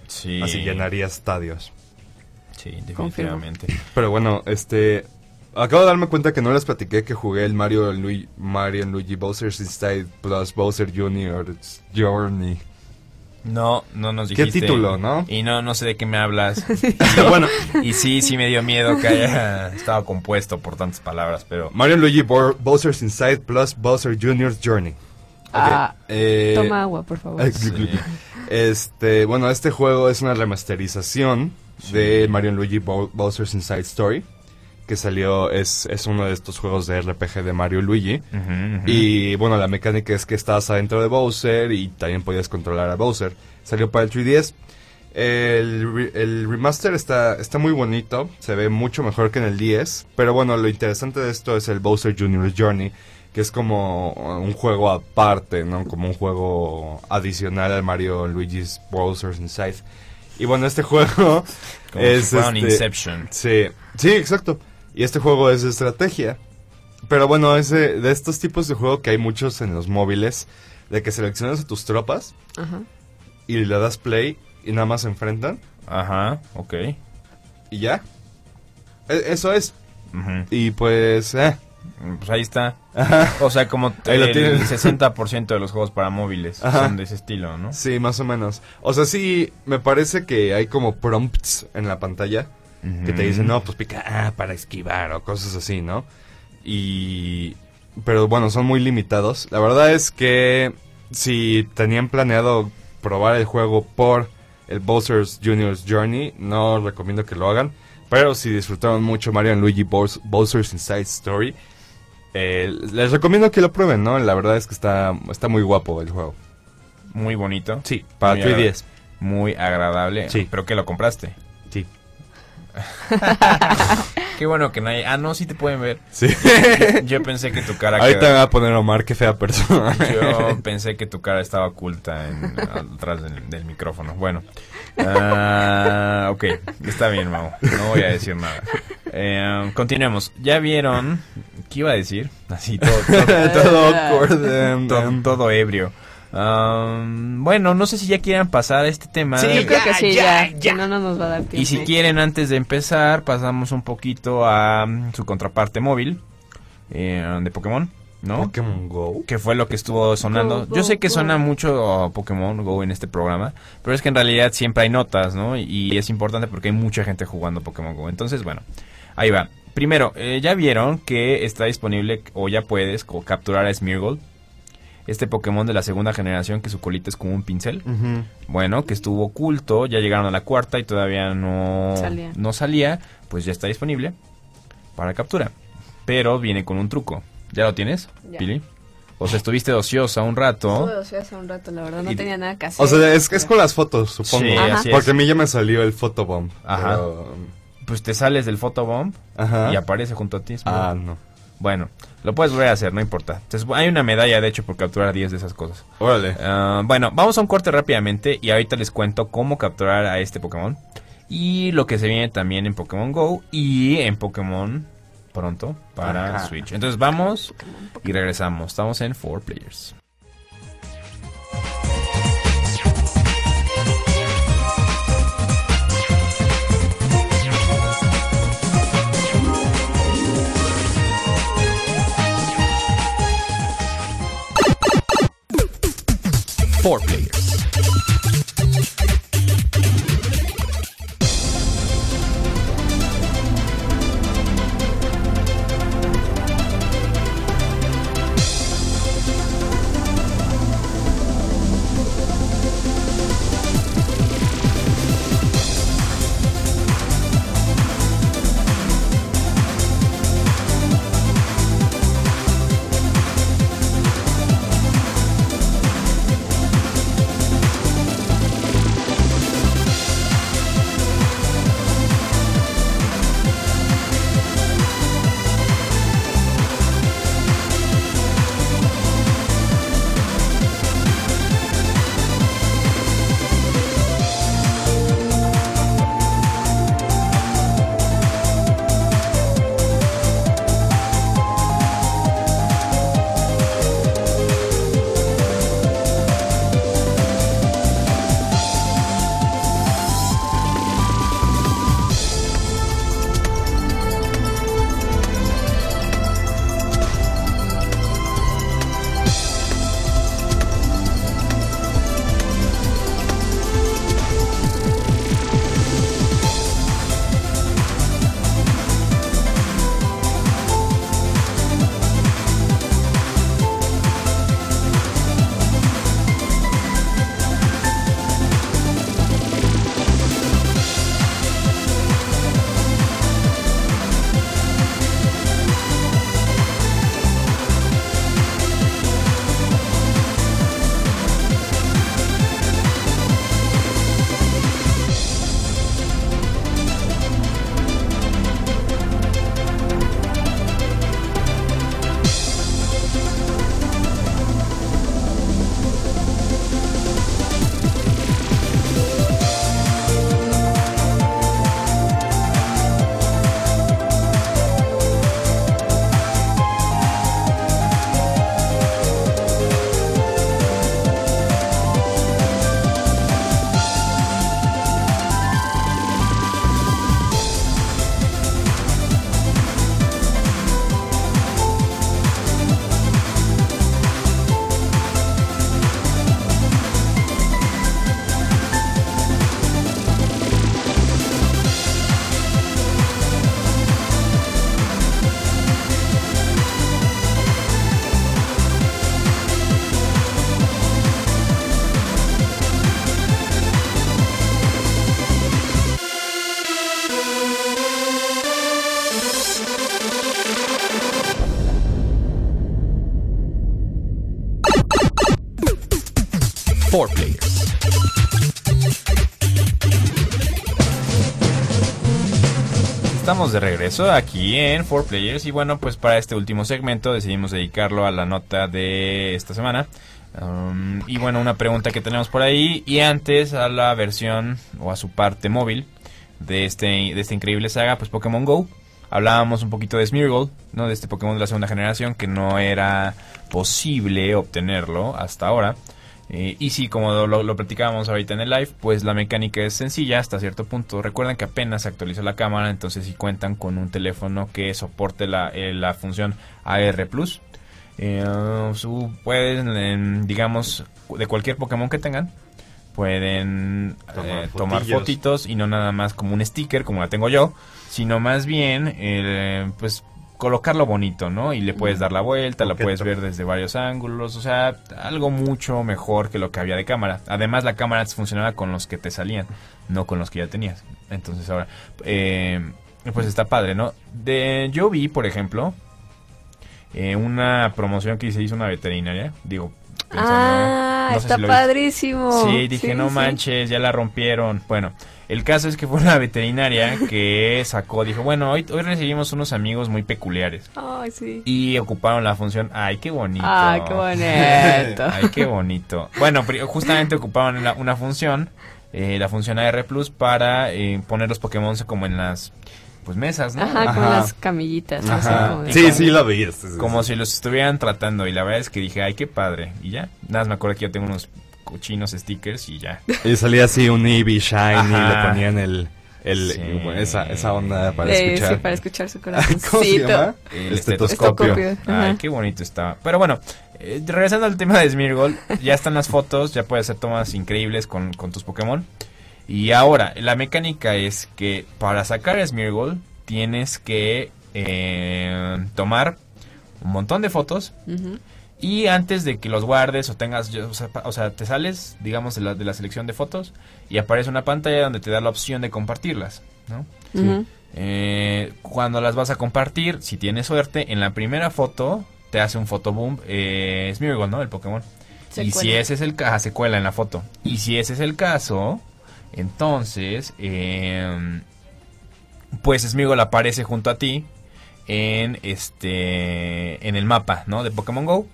Speaker 3: Sí.
Speaker 6: Así llenaría estadios.
Speaker 3: Sí,
Speaker 5: Confirmo.
Speaker 3: definitivamente.
Speaker 6: Pero bueno, este... Acabo de darme cuenta que no les platiqué que jugué el Mario, Lui- Mario Luigi Bowser's Inside plus Bowser Jr.'s Journey.
Speaker 3: No, no nos
Speaker 6: ¿Qué
Speaker 3: dijiste.
Speaker 6: título, no?
Speaker 3: Y no, no sé de qué me hablas.
Speaker 6: bueno,
Speaker 3: Y sí, sí me dio miedo que haya estado compuesto por tantas palabras, pero...
Speaker 6: Mario Luigi Bo- Bowser's Inside plus Bowser Jr.'s Journey.
Speaker 5: Ah,
Speaker 6: Ok, eh,
Speaker 5: Toma agua, por favor.
Speaker 3: Sí.
Speaker 6: Este, bueno, este juego es una remasterización de Mario Luigi Bow- Bowser's Inside Story, que salió, es, es uno de estos juegos de RPG de Mario y Luigi. Y bueno, la mecánica es que estabas adentro de Bowser y también podías controlar a Bowser. Salió para el 3DS. El, re- el remaster está, está muy bonito, se ve mucho mejor que en el 10. Pero bueno, lo interesante de esto es el Bowser Jr.'s Journey, que es como un juego aparte, ¿no? Como un juego adicional al Mario Luigi's Bowser's Inside. Y bueno, este juego
Speaker 3: Como
Speaker 6: es
Speaker 3: si fuera un
Speaker 6: este-
Speaker 3: Inception.
Speaker 6: Sí, sí, exacto. Y este juego es de estrategia. Pero bueno, es de, de estos tipos de juego que hay muchos en los móviles, de que seleccionas a tus tropas
Speaker 5: Ajá.
Speaker 6: y le das play y nada más se enfrentan
Speaker 3: Ajá, ok.
Speaker 6: y ya. E- eso es. Y pues, eh.
Speaker 3: Pues ahí está. O sea, como
Speaker 6: Ahí lo
Speaker 3: el
Speaker 6: tienen.
Speaker 3: 60% de los juegos para móviles
Speaker 6: Ajá.
Speaker 3: son de ese estilo, ¿no?
Speaker 6: Sí, más o menos. O sea, sí, me parece que hay como prompts en la pantalla que te dicen, no, pues pica ah, para esquivar o cosas así, ¿no? Y... Pero bueno, son muy limitados. La verdad es que si tenían planeado probar el juego por el Bowser's Jr.'s Journey, no recomiendo que lo hagan. Pero si disfrutaron mucho Mario and Luigi Bows- Bowser's Inside Story, eh, les recomiendo que lo prueben, ¿no? La verdad es que está, está muy guapo el juego.
Speaker 3: Muy bonito.
Speaker 6: Sí, para
Speaker 3: Muy
Speaker 6: 3DS.
Speaker 3: Muy agradable.
Speaker 6: Sí.
Speaker 3: ¿Pero qué lo compraste? Qué bueno que no hay... Ah, no, sí te pueden ver.
Speaker 6: Sí.
Speaker 3: Yo pensé que tu cara...
Speaker 6: Ahorita me
Speaker 3: queda-
Speaker 6: va a poner Omar, qué fea persona.
Speaker 3: Yo pensé que tu cara estaba oculta en, atrás del, del micrófono. Bueno. Ah, ok, está bien, Mau. No voy a decir nada. Eh, continuemos. ¿Ya vieron? ¿Qué iba a decir? Así, todo, todo,
Speaker 6: Todo awkward. em,
Speaker 3: todo-
Speaker 6: em.
Speaker 3: todo ebrio. Um, bueno, no sé si ya quieran pasar a este tema.
Speaker 5: Yo creo que sí, ya, que no, no nos va a dar tiempo.
Speaker 3: Y si quieren, antes de empezar, pasamos un poquito a mm, su contraparte móvil eh, de Pokémon, ¿no?
Speaker 6: Pokémon Go.
Speaker 3: que fue lo que estuvo sonando.
Speaker 5: Go,
Speaker 3: Yo sé que
Speaker 5: go.
Speaker 3: suena mucho oh, Pokémon Go en este programa, pero es que en realidad siempre hay notas, ¿no? Y es importante porque hay mucha gente jugando Pokémon Go. Entonces, bueno, ahí va. Primero, eh, ya vieron que está disponible o ya puedes capturar a Smeargle. Este Pokémon de la segunda generación que su colita es como un pincel.
Speaker 6: Ujú.
Speaker 3: Bueno, que estuvo oculto, ya llegaron a la cuarta y todavía no
Speaker 5: Salía.
Speaker 3: no salía, pues ya está disponible para captura. Pero viene con un truco. ¿Ya lo tienes,
Speaker 5: Ya.
Speaker 3: Pili? O sea, estuviste ociosa un rato.
Speaker 5: Se hace un rato, la verdad, no
Speaker 3: Y-
Speaker 5: tenía nada que hacer.
Speaker 6: O sea, es, es con las fotos, supongo.
Speaker 3: Sí, es.
Speaker 6: Porque a mí ya me salió el photobomb.
Speaker 3: Ajá.
Speaker 6: pero-
Speaker 3: Pues te sales del photobomb
Speaker 6: Ajá.
Speaker 3: y aparece junto a ti. es muy-
Speaker 6: Ah, no.
Speaker 3: Bueno, lo puedes volver a hacer, no importa. Entonces, hay una medalla, de hecho, por capturar 10 de esas cosas.
Speaker 6: Órale.
Speaker 3: Ah, bueno, vamos a un corte rápidamente y ahorita les cuento cómo capturar a este Pokémon. Y lo que se viene también en Pokémon Go y en Pokémon pronto para
Speaker 6: Ajá.
Speaker 3: Switch. Entonces vamos y regresamos. Estamos en 4 Players.
Speaker 4: Four
Speaker 3: De regreso aquí en 4 Players y bueno, pues para este último segmento decidimos dedicarlo a la nota de esta semana. Um, y bueno, una pregunta que tenemos por ahí y antes a la versión o a su parte móvil de este de esta increíble saga, pues Pokémon Go. Hablábamos un poquito de Smeargle, ¿no? De este Pokémon de la segunda generación que no era posible obtenerlo hasta ahora. Eh, y sí, como lo, lo platicábamos ahorita en el live, pues la mecánica es sencilla hasta cierto punto. Recuerden que apenas se actualizó la cámara, entonces si cuentan con un teléfono que soporte la, eh, la función AR+, eh, su- pueden, digamos, de cualquier Pokémon que tengan, pueden
Speaker 6: Tomar
Speaker 3: eh, fotitos y no nada más como un sticker como la tengo yo, sino más bien, eh, pues colocarlo bonito, ¿no? Y le puedes dar la vuelta,
Speaker 6: Coqueto.
Speaker 3: puedes ver desde varios ángulos, o sea, algo mucho mejor que lo que había de cámara. Además, la cámara funcionaba con los que te salían, no con los que ya tenías. Entonces ahora, eh, pues está padre, ¿no? De, yo vi, por ejemplo, eh, una promoción que se hizo una veterinaria, digo, pensando,
Speaker 5: Ah,
Speaker 3: no sé
Speaker 5: está
Speaker 3: si
Speaker 5: padrísimo.
Speaker 3: Sí, dije, no
Speaker 5: sí.
Speaker 3: manches, ya la rompieron. Bueno, el caso es que fue una veterinaria que sacó, dijo, bueno, hoy, hoy recibimos unos amigos muy peculiares.
Speaker 5: Ay, sí.
Speaker 3: Y ocuparon la función, ay, qué bonito.
Speaker 5: Ay, qué bonito.
Speaker 3: Ay, qué bonito. Bueno, justamente ocupaban la- una función, eh, la función AR Plus, para eh, poner los Pokémon como en las pues mesas, ¿no?
Speaker 5: Ajá, con
Speaker 6: Ajá.
Speaker 5: las camillitas. así
Speaker 3: Ajá.
Speaker 5: como de-
Speaker 6: Sí, sí, lo vi. sí, sí,
Speaker 3: Como
Speaker 6: sí.
Speaker 3: si los estuvieran tratando. Y la verdad es que dije, ay, qué padre. Y ya, nada más me acuerdo que yo tengo unos cochinos stickers y ya.
Speaker 6: Y salía así un Eevee Shiny,
Speaker 3: Ajá.
Speaker 6: le ponían el, el
Speaker 3: Sí.
Speaker 6: esa, esa onda para
Speaker 5: Eh,
Speaker 6: escuchar.
Speaker 5: Sí, para escuchar su
Speaker 6: ¿Cómo se
Speaker 5: corazoncito.
Speaker 6: llama?
Speaker 3: El
Speaker 6: estetoscopio.
Speaker 3: Ay, qué bonito estaba. Pero bueno, eh, regresando al tema de Smeargle, ya están las fotos, ya puedes hacer tomas increíbles con, con tus Pokémon. Y ahora, la mecánica es que para sacar a Smeargle tienes que eh, tomar un montón de fotos
Speaker 5: Ujú.
Speaker 3: Y antes de que los guardes o tengas, o sea, pa- o sea, te sales, digamos, de la, de la selección de fotos y aparece una pantalla donde te da la opción de compartirlas, ¿no?
Speaker 5: Ujú.
Speaker 3: Eh, cuando las vas a compartir, si tienes suerte, en la primera foto te hace un photoboom eh, Smeargle, ¿no? El Pokémon.
Speaker 5: Se
Speaker 3: y si
Speaker 5: cuela.
Speaker 3: ese es el caso, se cuela en la foto. Y si ese es el caso, entonces, eh, pues Smeargle aparece junto a ti en este, en el mapa, ¿no? De Pokémon Go.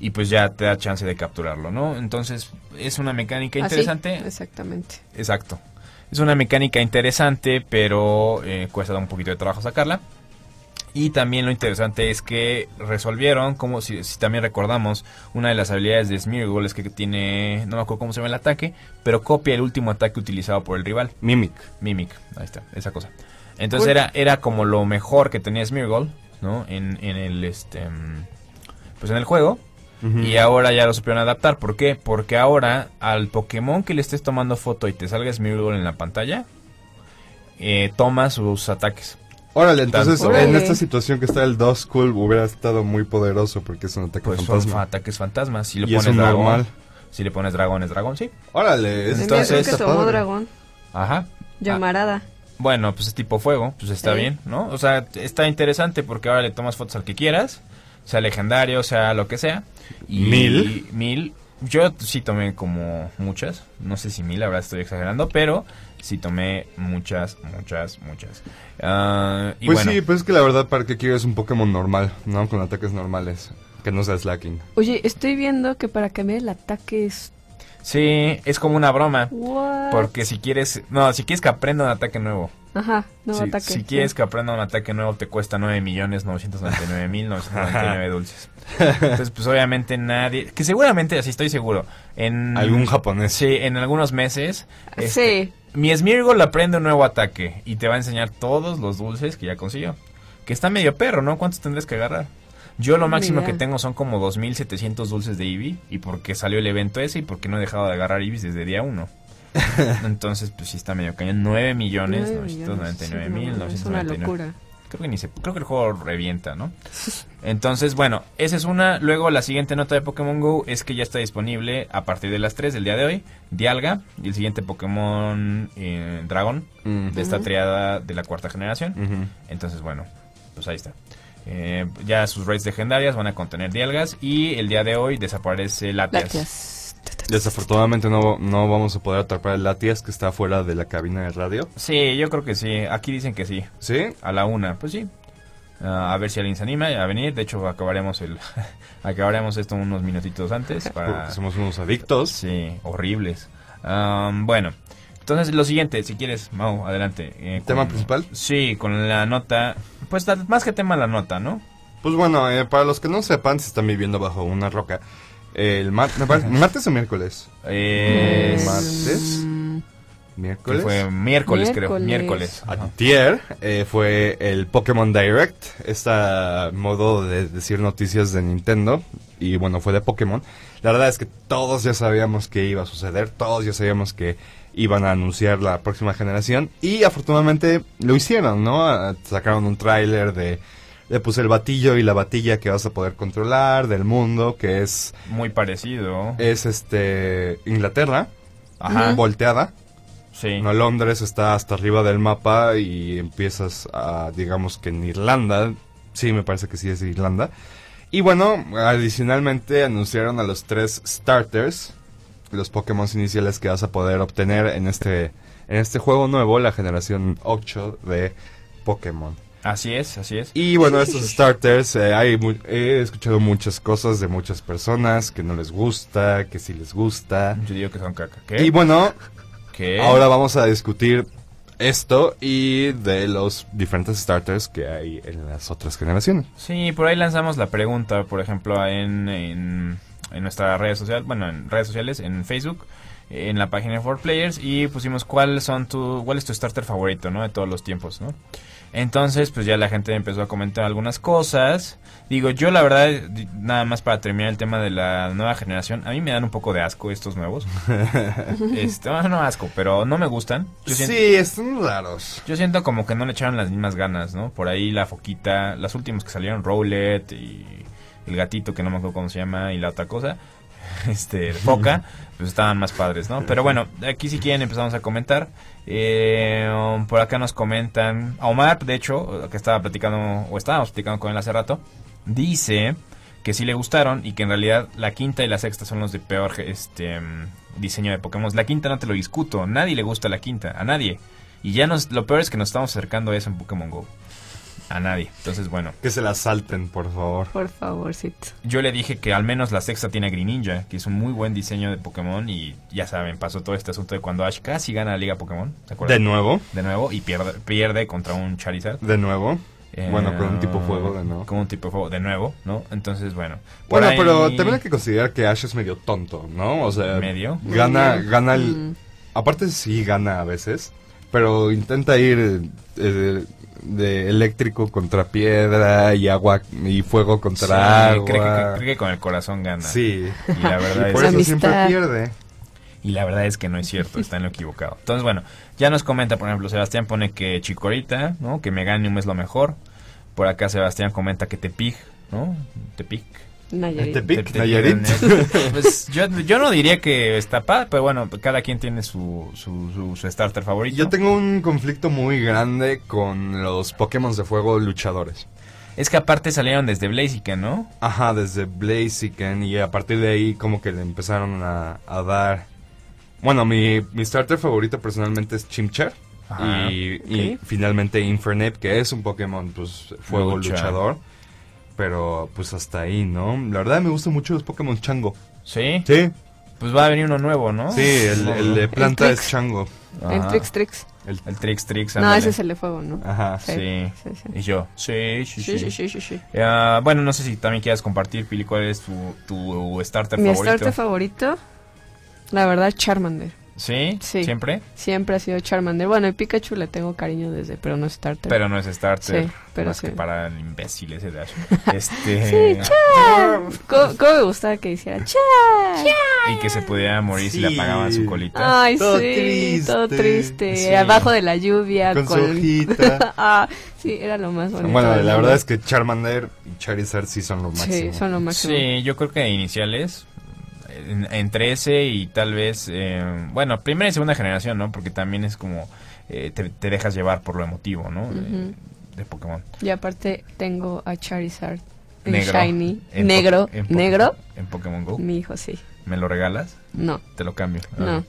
Speaker 3: Y pues ya te da chance de capturarlo, ¿no? Entonces, es una mecánica
Speaker 5: Así,
Speaker 3: interesante.
Speaker 5: exactamente.
Speaker 3: Exacto. Es una mecánica interesante, pero eh, cuesta un poquito de trabajo sacarla. Y también lo interesante es que resolvieron, como si, si también recordamos, una de las habilidades de Smeargle es que tiene, no me acuerdo cómo se llama el ataque, pero copia el último ataque utilizado por el rival.
Speaker 6: Mimic.
Speaker 3: Mimic, ahí está, esa cosa. Entonces era, era como lo mejor que tenía Smeargle, ¿no? En, en el este mm, pues en el juego. Y ahora ya lo supieron adaptar. ¿Por qué? Porque ahora al Pokémon que le estés tomando foto y te salga Smeargle en la pantalla, eh, toma sus ataques.
Speaker 6: Órale, entonces
Speaker 3: Tanto-
Speaker 6: en esta situación que está el Duskull hubiera estado muy poderoso porque es un ataque
Speaker 3: Pues son
Speaker 6: fantasma.
Speaker 3: ataques fantasmas. Si le
Speaker 6: Y es
Speaker 3: pones
Speaker 6: un
Speaker 3: dragón,
Speaker 6: normal.
Speaker 3: si le pones dragón es dragón, sí.
Speaker 6: Órale, es-
Speaker 3: Entonces-
Speaker 5: que tomó dragón.
Speaker 3: Ajá.
Speaker 5: Llamarada.
Speaker 3: Bueno, pues es tipo fuego, pues está bien, ¿no? O sea, está interesante porque ahora le tomas fotos al que quieras, sea legendario, sea lo que sea. Y
Speaker 6: ¿Mil?
Speaker 3: Mil. Yo sí tomé como muchas, no sé si mil, ahora estoy exagerando, pero sí tomé muchas, muchas, muchas. Ah, y
Speaker 6: Pues
Speaker 3: bueno,
Speaker 6: sí, pues es que la verdad para qué quieres un Pokémon normal, ¿no? Con ataques normales. Que no sea slacking.
Speaker 5: Oye, estoy viendo que para cambiar el ataque es...
Speaker 3: sí, es como una broma.
Speaker 5: What?
Speaker 3: Porque si quieres, no, si quieres que aprenda un ataque nuevo,
Speaker 5: Ajá, no
Speaker 3: si,
Speaker 5: ataque.
Speaker 3: si
Speaker 5: sí.
Speaker 3: quieres que aprenda un ataque nuevo te cuesta 9 millones 999 mil 999 dulces. Entonces, pues obviamente nadie, que seguramente, así estoy seguro, en
Speaker 6: Algún japonés.
Speaker 3: Sí, en algunos meses. este,
Speaker 5: Sí.
Speaker 3: Mi Smeargle aprende un nuevo ataque y te va a enseñar todos los dulces que ya consiguió. Que está medio perro, ¿no? ¿Cuántos tendrás que agarrar? Yo lo máximo que tengo son como 2700 dulces de Eevee y porque salió el evento ese y porque no he dejado de agarrar Eevees desde día 1. Entonces, pues sí está medio cañón. 9 millones,
Speaker 5: Nueve
Speaker 3: 999
Speaker 5: millones,
Speaker 3: mil,
Speaker 5: sí, no, Es una
Speaker 3: 999.
Speaker 5: locura.
Speaker 3: Creo que ni se, creo que el juego revienta, ¿no? Entonces, bueno, esa es una. Luego la siguiente nota de Pokémon Go es que ya está disponible a partir de las 3 del día de hoy, Dialga y el siguiente Pokémon eh, Dragon
Speaker 6: Mm.
Speaker 3: de esta triada de la cuarta generación. Entonces, bueno, pues ahí está. Eh, ya sus raids legendarias van a contener Dialgas y el día de hoy desaparece Latias.
Speaker 5: Latias.
Speaker 6: Desafortunadamente no, no vamos a poder atrapar el Latias que está fuera de la cabina de radio.
Speaker 3: Sí, yo creo que sí. Aquí dicen que sí.
Speaker 6: ¿Sí?
Speaker 3: A la una, pues sí. Ah, a ver si alguien se anima a venir. De hecho, acabaremos el acabaremos esto unos minutitos antes para
Speaker 6: Porque somos unos adictos.
Speaker 3: sí, horribles. Am, bueno, entonces lo siguiente, si quieres, Mau, adelante. eh,
Speaker 6: ¿Tema
Speaker 3: con-
Speaker 6: principal?
Speaker 3: Sí, con la nota, pues más que tema la nota, ¿no?
Speaker 6: Pues bueno, eh, para los que no sepan, si están viviendo bajo una roca, el mar- me parece- martes o miércoles.
Speaker 3: Eh,
Speaker 5: Mm,
Speaker 6: martes. Miércoles.
Speaker 3: fue miércoles, creo,
Speaker 5: Miércoles.
Speaker 6: Antier eh, fue el Pokémon Direct, este modo de decir noticias de Nintendo, y bueno, fue de Pokémon. La verdad es que todos ya sabíamos que iba a suceder, todos ya sabíamos que iban a anunciar la próxima generación, y afortunadamente lo hicieron, ¿no? Ah, Sacaron un tráiler de le puse el batillo y la batilla que vas a poder controlar del mundo, que es,
Speaker 3: Muy parecido.
Speaker 6: es este, Inglaterra,
Speaker 3: Ajá.
Speaker 6: volteada.
Speaker 3: Sí.
Speaker 6: No, Londres está hasta arriba del mapa y empiezas a, digamos que en Irlanda. Sí, me parece que sí es Irlanda. Y bueno, adicionalmente anunciaron a los tres starters, los Pokémon iniciales que vas a poder obtener en este, en este juego nuevo, la generación 8 de Pokémon.
Speaker 3: Así es, así es.
Speaker 6: Y bueno, estos starters, eh, hay he escuchado muchas cosas de muchas personas que no les gusta, que sí les gusta.
Speaker 3: Yo digo que son caca. ¿Qué?
Speaker 6: Y bueno,
Speaker 3: ¿Qué?
Speaker 6: Ahora vamos a discutir esto y de los diferentes starters que hay en las otras generaciones.
Speaker 3: Sí, por ahí lanzamos la pregunta, por ejemplo, en, en, en nuestras redes sociales, bueno, en redes sociales, en Facebook, en la página de 4Players, y pusimos cuál son tu, cuál es tu starter favorito, ¿no? De todos los tiempos, ¿no? Entonces, pues ya la gente empezó a comentar algunas cosas. Digo, yo la verdad, nada más para terminar el tema de la nueva generación, a mí me dan un poco de asco estos nuevos. este, bueno, no asco, pero no me gustan. Yo siento-
Speaker 6: Sí, están raros.
Speaker 3: yo siento como que no le echaron las mismas ganas, ¿no? Por ahí la foquita, las últimas que salieron, Rowlet y el gatito que no me acuerdo cómo se llama y la otra cosa, este, foca, pues estaban más padres, ¿no? Pero bueno, aquí si quieren empezamos a comentar. Eh, por acá nos comentan, Omar, de hecho, que estaba platicando, o estábamos platicando con él hace rato, dice que sí le gustaron y que en realidad la quinta y la sexta son los de peor este diseño de Pokémon. La quinta no te lo discuto, nadie le gusta la quinta, a nadie. Y ya lo peor es que nos estamos acercando a eso en Pokémon Go. A nadie. Entonces, bueno,
Speaker 6: Que se las salten, por favor.
Speaker 5: Por favorcito.
Speaker 3: yo le dije que al menos la sexta tiene a Greninja, que es un muy buen diseño de Pokémon. Y ya saben, pasó todo este asunto de cuando Ash casi gana la Liga Pokémon. ¿Se
Speaker 6: De
Speaker 3: acuerdan?
Speaker 6: nuevo,
Speaker 3: De nuevo, y pierde, pierde contra un Charizard.
Speaker 6: de nuevo.
Speaker 3: Eh,
Speaker 6: Bueno, con un tipo fuego de nuevo.
Speaker 3: Con un tipo fuego de nuevo, ¿no? Entonces, bueno.
Speaker 6: Bueno,
Speaker 3: ahí-
Speaker 6: pero también hay que considerar que Ash es medio tonto, ¿no? O sea,
Speaker 3: ¿Medio?
Speaker 6: gana, gana el...
Speaker 5: Mm.
Speaker 6: Aparte sí gana a veces, pero intenta ir eh, de eléctrico contra piedra y agua y fuego contra
Speaker 3: Sí,
Speaker 6: agua.
Speaker 3: cree que, cree que con el corazón gana.
Speaker 6: Sí.
Speaker 3: Y la verdad
Speaker 6: Y por
Speaker 3: es
Speaker 6: eso siempre pierde.
Speaker 3: Y la verdad es que no es cierto, está en lo equivocado. Entonces, bueno, ya nos comenta, por ejemplo, Sebastián pone que Chikorita, ¿no? Que Meganium es lo mejor. Por acá Sebastián comenta que Tepic, ¿no? Tepic.
Speaker 5: Nayarit.
Speaker 6: Tepic,
Speaker 3: Te-
Speaker 6: Nayarit.
Speaker 3: Pues yo, yo no diría que está padre, pero bueno, cada quien tiene su, su, su, su starter favorito.
Speaker 6: Yo tengo un conflicto muy grande con los Pokémon de fuego luchadores.
Speaker 3: Es que aparte salieron desde Blaziken, ¿no?
Speaker 6: Ajá, desde Blaziken y a partir de ahí como que le empezaron a, a dar... Bueno, mi, mi starter favorito personalmente es Chimchar.
Speaker 3: Ajá.
Speaker 6: Y, y
Speaker 5: Ok.
Speaker 6: finalmente Infernape, que es un Pokémon, pues, fuego
Speaker 3: Lucha.
Speaker 6: luchador. Pero, pues, hasta ahí, ¿no? La verdad me gustan mucho los Pokémon Chango.
Speaker 3: Sí.
Speaker 6: Sí,
Speaker 3: Pues va a venir uno nuevo, ¿no?
Speaker 6: sí, el, el de planta
Speaker 5: El
Speaker 6: es. Chango.
Speaker 5: El. Trix Trix.
Speaker 6: El-
Speaker 3: El Trix Trix.
Speaker 5: No,
Speaker 3: ándale.
Speaker 5: ese es el de fuego, ¿no?
Speaker 6: Ajá.
Speaker 3: Sí.
Speaker 5: Sí, sí.
Speaker 3: Y yo, sí, sí,
Speaker 5: Sí,
Speaker 3: sí.
Speaker 5: sí, sí, sí, sí.
Speaker 3: Ah, bueno, no sé si también quieras compartir, Pili, cuál es tu, tu starter
Speaker 5: Mi
Speaker 3: favorito.
Speaker 5: starter favorito, la verdad, Charmander.
Speaker 3: ¿Sí?
Speaker 5: Sí.
Speaker 3: ¿Siempre?
Speaker 5: Siempre ha sido Charmander. Bueno, el Pikachu le tengo cariño desde, pero no es starter.
Speaker 3: Pero no es starter.
Speaker 5: Sí, pero
Speaker 3: más
Speaker 5: sí.
Speaker 3: que para el imbécil ese de Ash. Este,
Speaker 5: Sí, Char. ¿Cómo, cómo me gustaba que hiciera Char?
Speaker 3: y que se pudiera morir si le apagaban su colita.
Speaker 5: Ay,
Speaker 6: Todo
Speaker 5: sí,
Speaker 6: triste.
Speaker 5: todo triste.
Speaker 3: Sí.
Speaker 5: Abajo de la lluvia.
Speaker 6: Con su hojita.
Speaker 5: ah, sí, era lo más bonito.
Speaker 6: Bueno, la
Speaker 5: mundo.
Speaker 6: verdad es que Charmander y Charizard sí son lo máximo.
Speaker 5: Sí, son lo máximo.
Speaker 3: Sí, yo creo que iniciales. En- entre ese y tal vez. eh, bueno, primera y segunda generación, ¿no? Porque también es como. eh, te, te dejas llevar por lo emotivo, ¿no? De-
Speaker 5: Ujú.
Speaker 3: de Pokémon.
Speaker 5: Y aparte tengo a Charizard. en
Speaker 3: Negro.
Speaker 5: Shiny.
Speaker 3: En
Speaker 5: negro.
Speaker 3: en
Speaker 5: negro.
Speaker 3: En Pokémon Go.
Speaker 5: Mi hijo, sí.
Speaker 3: ¿Me lo regalas?
Speaker 5: No,
Speaker 3: Te lo cambio.
Speaker 5: No.
Speaker 3: Ah.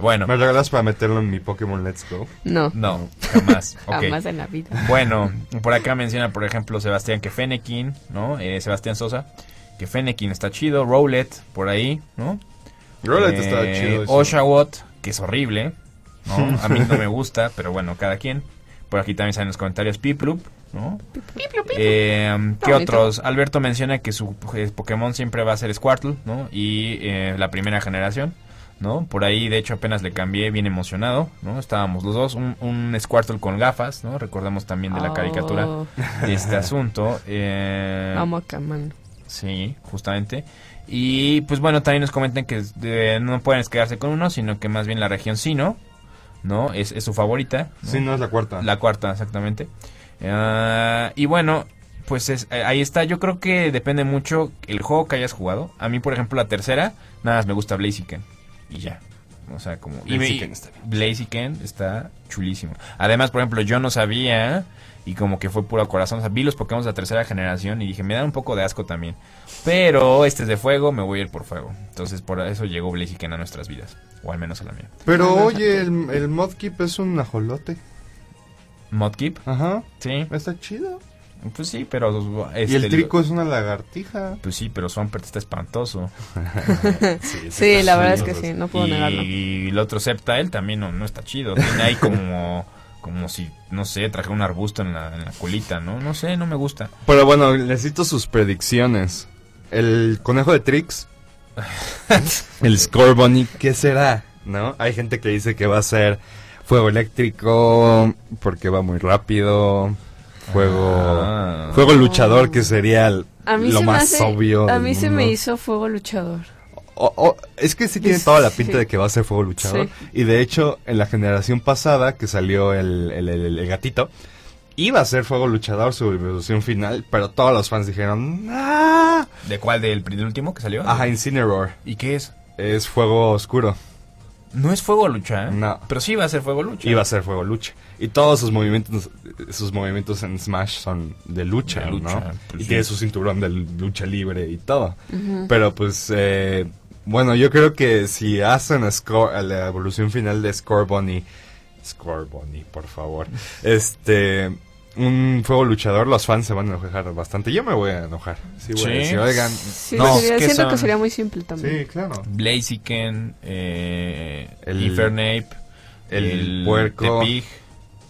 Speaker 3: Bueno,
Speaker 6: ¿Me regalas para meterlo en mi Pokémon Let's Go?
Speaker 5: no.
Speaker 3: no, jamás. Ok.
Speaker 5: Jamás en la vida.
Speaker 3: Bueno, por acá menciona, por ejemplo, Sebastián que Fennekin, ¿no? Eh, Sebastián Sosa, que Fennekin está chido, Rowlet, por ahí, ¿no?
Speaker 6: Rowlet
Speaker 3: Eh,
Speaker 6: estaba chido.
Speaker 3: Oshawott, que es horrible, ¿no? A mí no me gusta, pero bueno, cada quien. Por aquí también salen los comentarios Piplup, ¿no? Eh, ¿Qué otros? Alberto menciona que su eh, Pokémon siempre va a ser Squirtle, ¿no? Y eh, la primera generación, ¿no? Por ahí, de hecho, apenas le cambié bien emocionado, ¿no? Estábamos los dos, un, un Squirtle con gafas, ¿no? Recordemos también de la caricatura
Speaker 5: Oh,
Speaker 3: de este asunto. Eh,
Speaker 5: Caman.
Speaker 3: Sí, justamente. Y pues bueno, también nos comentan que eh, no pueden quedarse con uno, sino que más bien la región Sino, ¿no? Es, es su favorita. ¿no?
Speaker 6: Sí, no es la cuarta.
Speaker 3: La cuarta, exactamente. Ah, y bueno, Pues es, eh, ahí está, yo creo que depende mucho el juego que hayas jugado. A mí, por ejemplo, la tercera, nada más me gusta Blaziken. Y ya. O sea, como...
Speaker 6: Blaziken está bien.
Speaker 3: Blaziken está chulísimo. Además, por ejemplo, yo no sabía y como que fue puro corazón. O sea, vi los Pokémon de la tercera generación y dije, me dan un poco de asco también. Pero este es de fuego, me voy a ir por fuego. Entonces, por eso llegó Blaziken a nuestras vidas. O al menos a la mía.
Speaker 6: Pero
Speaker 5: Ah,
Speaker 6: oye, el, el Modkeep es un ajolote.
Speaker 3: Modkeep,
Speaker 6: Ajá.
Speaker 3: sí.
Speaker 6: Está chido.
Speaker 3: Pues sí, pero...
Speaker 6: y
Speaker 3: este,
Speaker 6: el trico es una lagartija.
Speaker 3: Pues sí, pero Swampert está espantoso.
Speaker 5: Sí, la verdad es que sí, no puedo negarlo.
Speaker 3: Y el otro Sceptile también no, no está chido. Tiene ahí como, como si, no sé, traje un arbusto en la, en la colita, ¿no? No sé, no me gusta.
Speaker 6: Pero bueno, necesito sus predicciones. El conejo de Trix. el Scorbunny, ¿qué será? ¿No? Hay gente que dice que va a ser fuego eléctrico porque va muy rápido. Fuego.
Speaker 3: Ah.
Speaker 6: Fuego luchador, que sería el-
Speaker 5: A mí
Speaker 6: lo más
Speaker 5: hace-
Speaker 6: obvio.
Speaker 5: A mí se me hizo fuego luchador.
Speaker 6: Es que sí tiene toda la pinta
Speaker 5: Sí.
Speaker 6: de que va a ser fuego luchador.
Speaker 5: Sí.
Speaker 6: Y de hecho, en la generación pasada que salió el, el- el- el gatito, iba a ser fuego luchador su evolución final, pero todos los fans dijeron, ¡Ah!
Speaker 3: ¿De cuál? ¿Del, del último que salió?
Speaker 6: Ajá, Incineroar.
Speaker 3: ¿Y qué es?
Speaker 6: Es fuego oscuro.
Speaker 3: No es fuego lucha, ¿eh?
Speaker 6: No.
Speaker 3: Pero sí va a ser fuego lucha.
Speaker 6: Iba a ser fuego lucha. Y todos sus movimientos, sus movimientos en Smash son de lucha,
Speaker 3: De lucha,
Speaker 6: ¿no?
Speaker 3: pues
Speaker 6: y
Speaker 3: sí.
Speaker 6: tiene su cinturón de lucha libre y todo. Pero pues, eh, bueno, yo creo que si hacen a, Scor- a la evolución final de Scorbunny, Scorbunny, por favor, este, un fuego luchador, los fans se van a enojar bastante. Yo me voy a enojar. Sí, voy a
Speaker 3: Sí.
Speaker 6: decir, oigan,
Speaker 5: Sí,
Speaker 3: No,
Speaker 5: sería-
Speaker 3: ¿qué
Speaker 5: siento
Speaker 3: son?
Speaker 5: que sería muy simple también.
Speaker 6: sí, claro.
Speaker 3: Blaziken, eh,
Speaker 6: El-
Speaker 3: Infernape,
Speaker 6: el puerco.
Speaker 3: Tepig.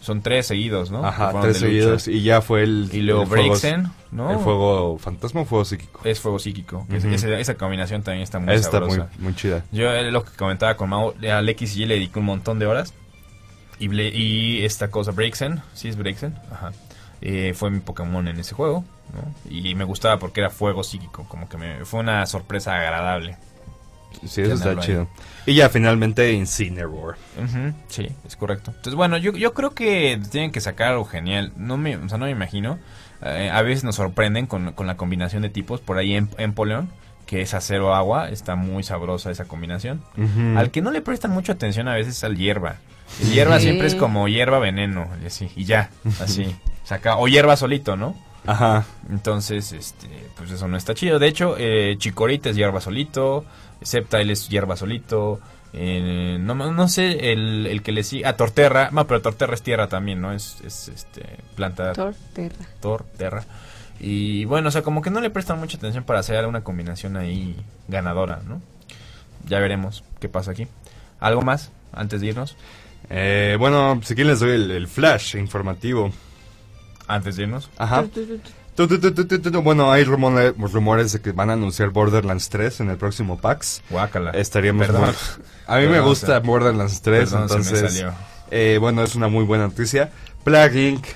Speaker 3: Son tres seguidos, ¿no?
Speaker 6: Ajá, tres
Speaker 3: lucha.
Speaker 6: seguidos y ya fue el...
Speaker 3: Y luego
Speaker 6: el
Speaker 3: Braixen, ¿no?
Speaker 6: El fuego fantasma o fuego psíquico.
Speaker 3: Es fuego psíquico. Esa combinación también está muy
Speaker 6: Está chida.
Speaker 3: Yo eh, lo que comentaba con Mau, al X y Y le dediqué un montón de horas. Y, esta cosa, Breaksen, sí es Breaksen, ajá. eh, fue mi Pokémon en ese juego, ¿no? Y me gustaba porque era fuego psíquico, como que me, fue una sorpresa agradable.
Speaker 6: Sí, eso está
Speaker 3: ahí.
Speaker 6: chido. Y ya finalmente Incineroar.
Speaker 3: Ujú, sí, es correcto. Entonces, bueno, yo, yo creo que tienen que sacar algo genial. No me, o sea, no me imagino. Eh, a veces nos sorprenden con, con la combinación de tipos. Por ahí en Empoleon, que es acero agua, está muy sabrosa esa combinación. Al que no le prestan mucha atención a veces es al hierba. El hierba
Speaker 5: Sí.
Speaker 3: siempre es como hierba veneno, y así, y ya, así. Saca, o hierba solito, ¿no?
Speaker 6: Ajá.
Speaker 3: Entonces, este, pues eso no está chido. De hecho, eh, Chikorita es hierba solito, Sceptile es hierba solito, eh, no, no sé, el, el que le sigue, ah, Torterra, no, pero Torterra es tierra también, ¿no? Es, es este, planta
Speaker 5: Thor, Terra.
Speaker 3: Torterra. Y bueno, o sea, como que no le prestan mucha atención para hacer una combinación ahí ganadora, ¿no? Ya veremos qué pasa aquí. ¿Algo más antes de irnos?
Speaker 6: Eh, bueno, si quieren les doy el, el flash informativo.
Speaker 3: Antes de irnos.
Speaker 6: Ajá. Bueno, hay rumores, rumores de que van a anunciar Borderlands 3 en el próximo PAX.
Speaker 3: Guácala.
Speaker 6: Estaríamos
Speaker 3: Perdón.
Speaker 6: muy- A mí me gusta
Speaker 3: o sea,
Speaker 6: Borderlands 3,
Speaker 3: Perdón, se me
Speaker 6: entonces...
Speaker 3: salió.
Speaker 6: eh, bueno, es una muy buena noticia. Plague Inc.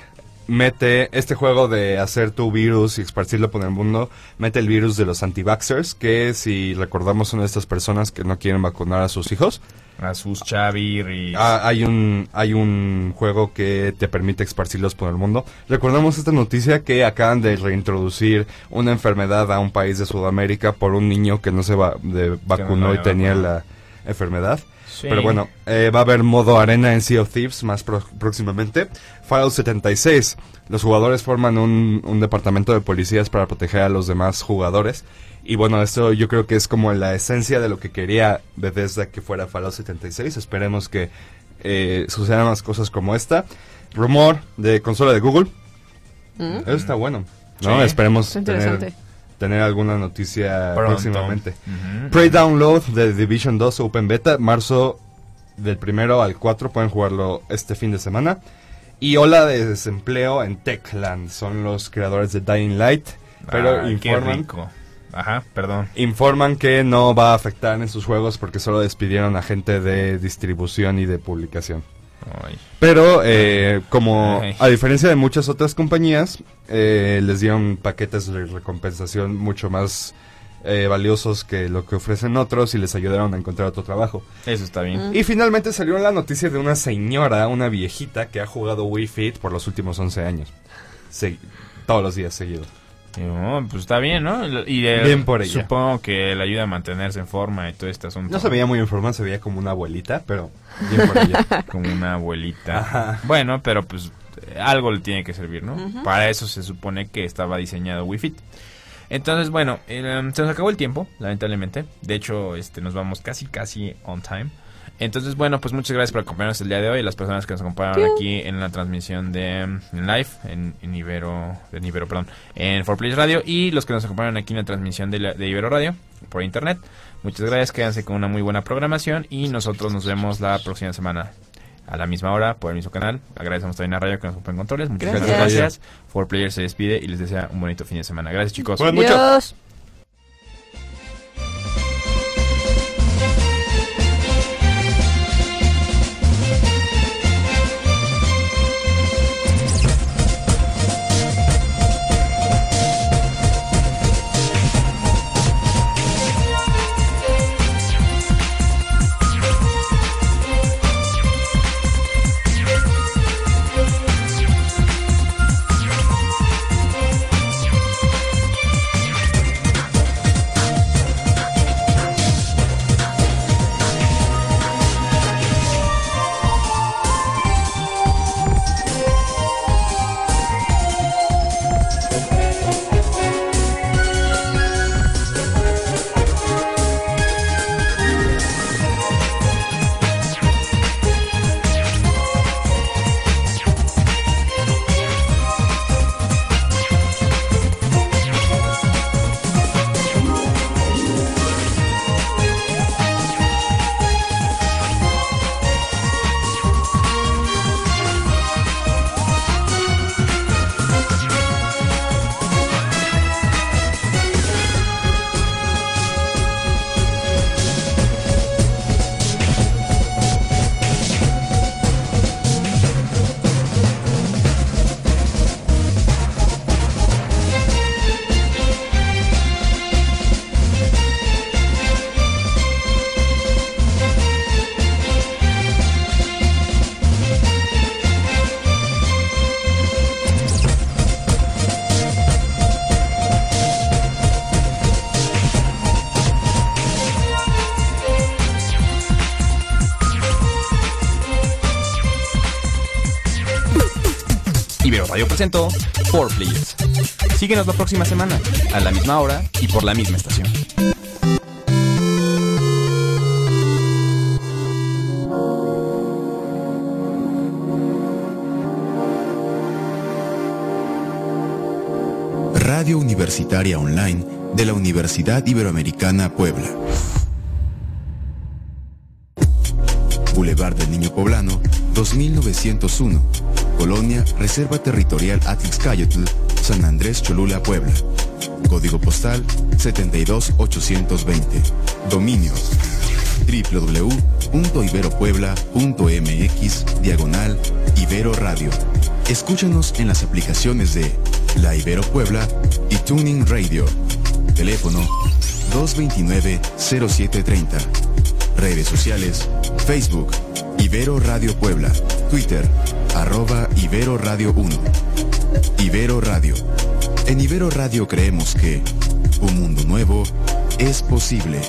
Speaker 6: mete este juego de hacer tu virus y esparcirlo por el mundo, mete el virus de los anti-vaxxers, que si recordamos son estas personas que no quieren vacunar a sus hijos.
Speaker 3: A sus Chavir y...
Speaker 6: Ah, hay un hay un juego que te permite esparcirlos por el mundo. Recordamos esta noticia que acaban de reintroducir una enfermedad a un país de Sudamérica por un niño que no se va, de- vacunó y tenía la enfermedad.
Speaker 3: Sí.
Speaker 6: Pero bueno, eh, va a haber modo arena en Sea of Thieves más pro- próximamente. Fallout 76. Los jugadores forman un, un departamento de policías para proteger a los demás jugadores. Y bueno, esto yo creo que es como la esencia de lo que quería Bethesda que fuera Fallout 76. Esperemos que eh, sucedan más cosas como esta. Rumor de consola de Google.
Speaker 5: ¿Mm?
Speaker 6: Eso está bueno. ¿no?
Speaker 3: Sí.
Speaker 6: Esperemos
Speaker 5: interesante.
Speaker 6: tener alguna noticia
Speaker 3: Pronto.
Speaker 6: próximamente.
Speaker 3: Ujú.
Speaker 6: Pre-download de Division 2 Open Beta, marzo del primero al 4, pueden jugarlo este fin de semana. Y ola de desempleo en Techland, son los creadores de Dying Light, pero
Speaker 3: qué
Speaker 6: informan.
Speaker 3: Ajá, perdón.
Speaker 6: informan que no va a afectar en sus juegos porque solo despidieron a gente de distribución y de publicación.
Speaker 3: Ay.
Speaker 6: Pero eh, como
Speaker 3: Ay.
Speaker 6: a diferencia de muchas otras compañías, eh, les dieron paquetes de recompensación mucho más eh, valiosos que lo que ofrecen otros y les ayudaron a encontrar otro trabajo.
Speaker 3: Eso está bien.
Speaker 6: Y finalmente salió la noticia de una señora, una viejita que ha jugado Wii Fit por los últimos 11 años. Se- todos los días seguidos.
Speaker 3: Oh, pues está bien, ¿no? Y
Speaker 6: Bien por ella.
Speaker 3: Supongo que le ayuda a mantenerse en forma y todo este asunto.
Speaker 6: No se veía muy en forma, se veía como una abuelita, pero bien por ella.
Speaker 3: Como una abuelita.
Speaker 6: Ajá.
Speaker 3: Bueno, pero pues algo le tiene que servir, ¿no? Para eso se supone que estaba diseñado Wii Fit. Entonces, bueno, eh, se nos acabó el tiempo, lamentablemente. De hecho, este, nos vamos casi, casi on time. Entonces, bueno, pues muchas gracias por acompañarnos el día de hoy. Las personas que nos acompañaron aquí en la transmisión de en live, en, en Ibero, en Ibero, perdón, en 4Players Radio. Y los que nos acompañaron aquí en la transmisión de, la- de Ibero Radio por internet. Muchas gracias, quédense con una muy buena programación. Y nosotros nos vemos la próxima semana a la misma hora por el mismo canal. Agradecemos también a Radio que nos ocupa en controles. Muchas
Speaker 5: Gracias.
Speaker 3: gracias. gracias. 4Players se despide y les desea un bonito fin de semana. Gracias, chicos.
Speaker 6: Bueno.
Speaker 3: Presentó 4Players. Síguenos la próxima semana, a la misma hora y por la misma estación.
Speaker 1: Radio Universitaria Online de la Universidad Iberoamericana Puebla. Boulevard del Niño Poblano, 2901. Colonia Reserva Territorial Atlixcayotl, San Andrés Cholula, Puebla. Código postal 72820. Dominio www.iberopuebla.mx diagonal Ibero Radio. Escúchanos en las aplicaciones de La Ibero Puebla y Tuning Radio. Teléfono 229-0730. Redes sociales, Facebook, Ibero Radio Puebla, Twitter, arroba Ibero Radio 1. Ibero Radio. En Ibero Radio creemos que un mundo nuevo es posible.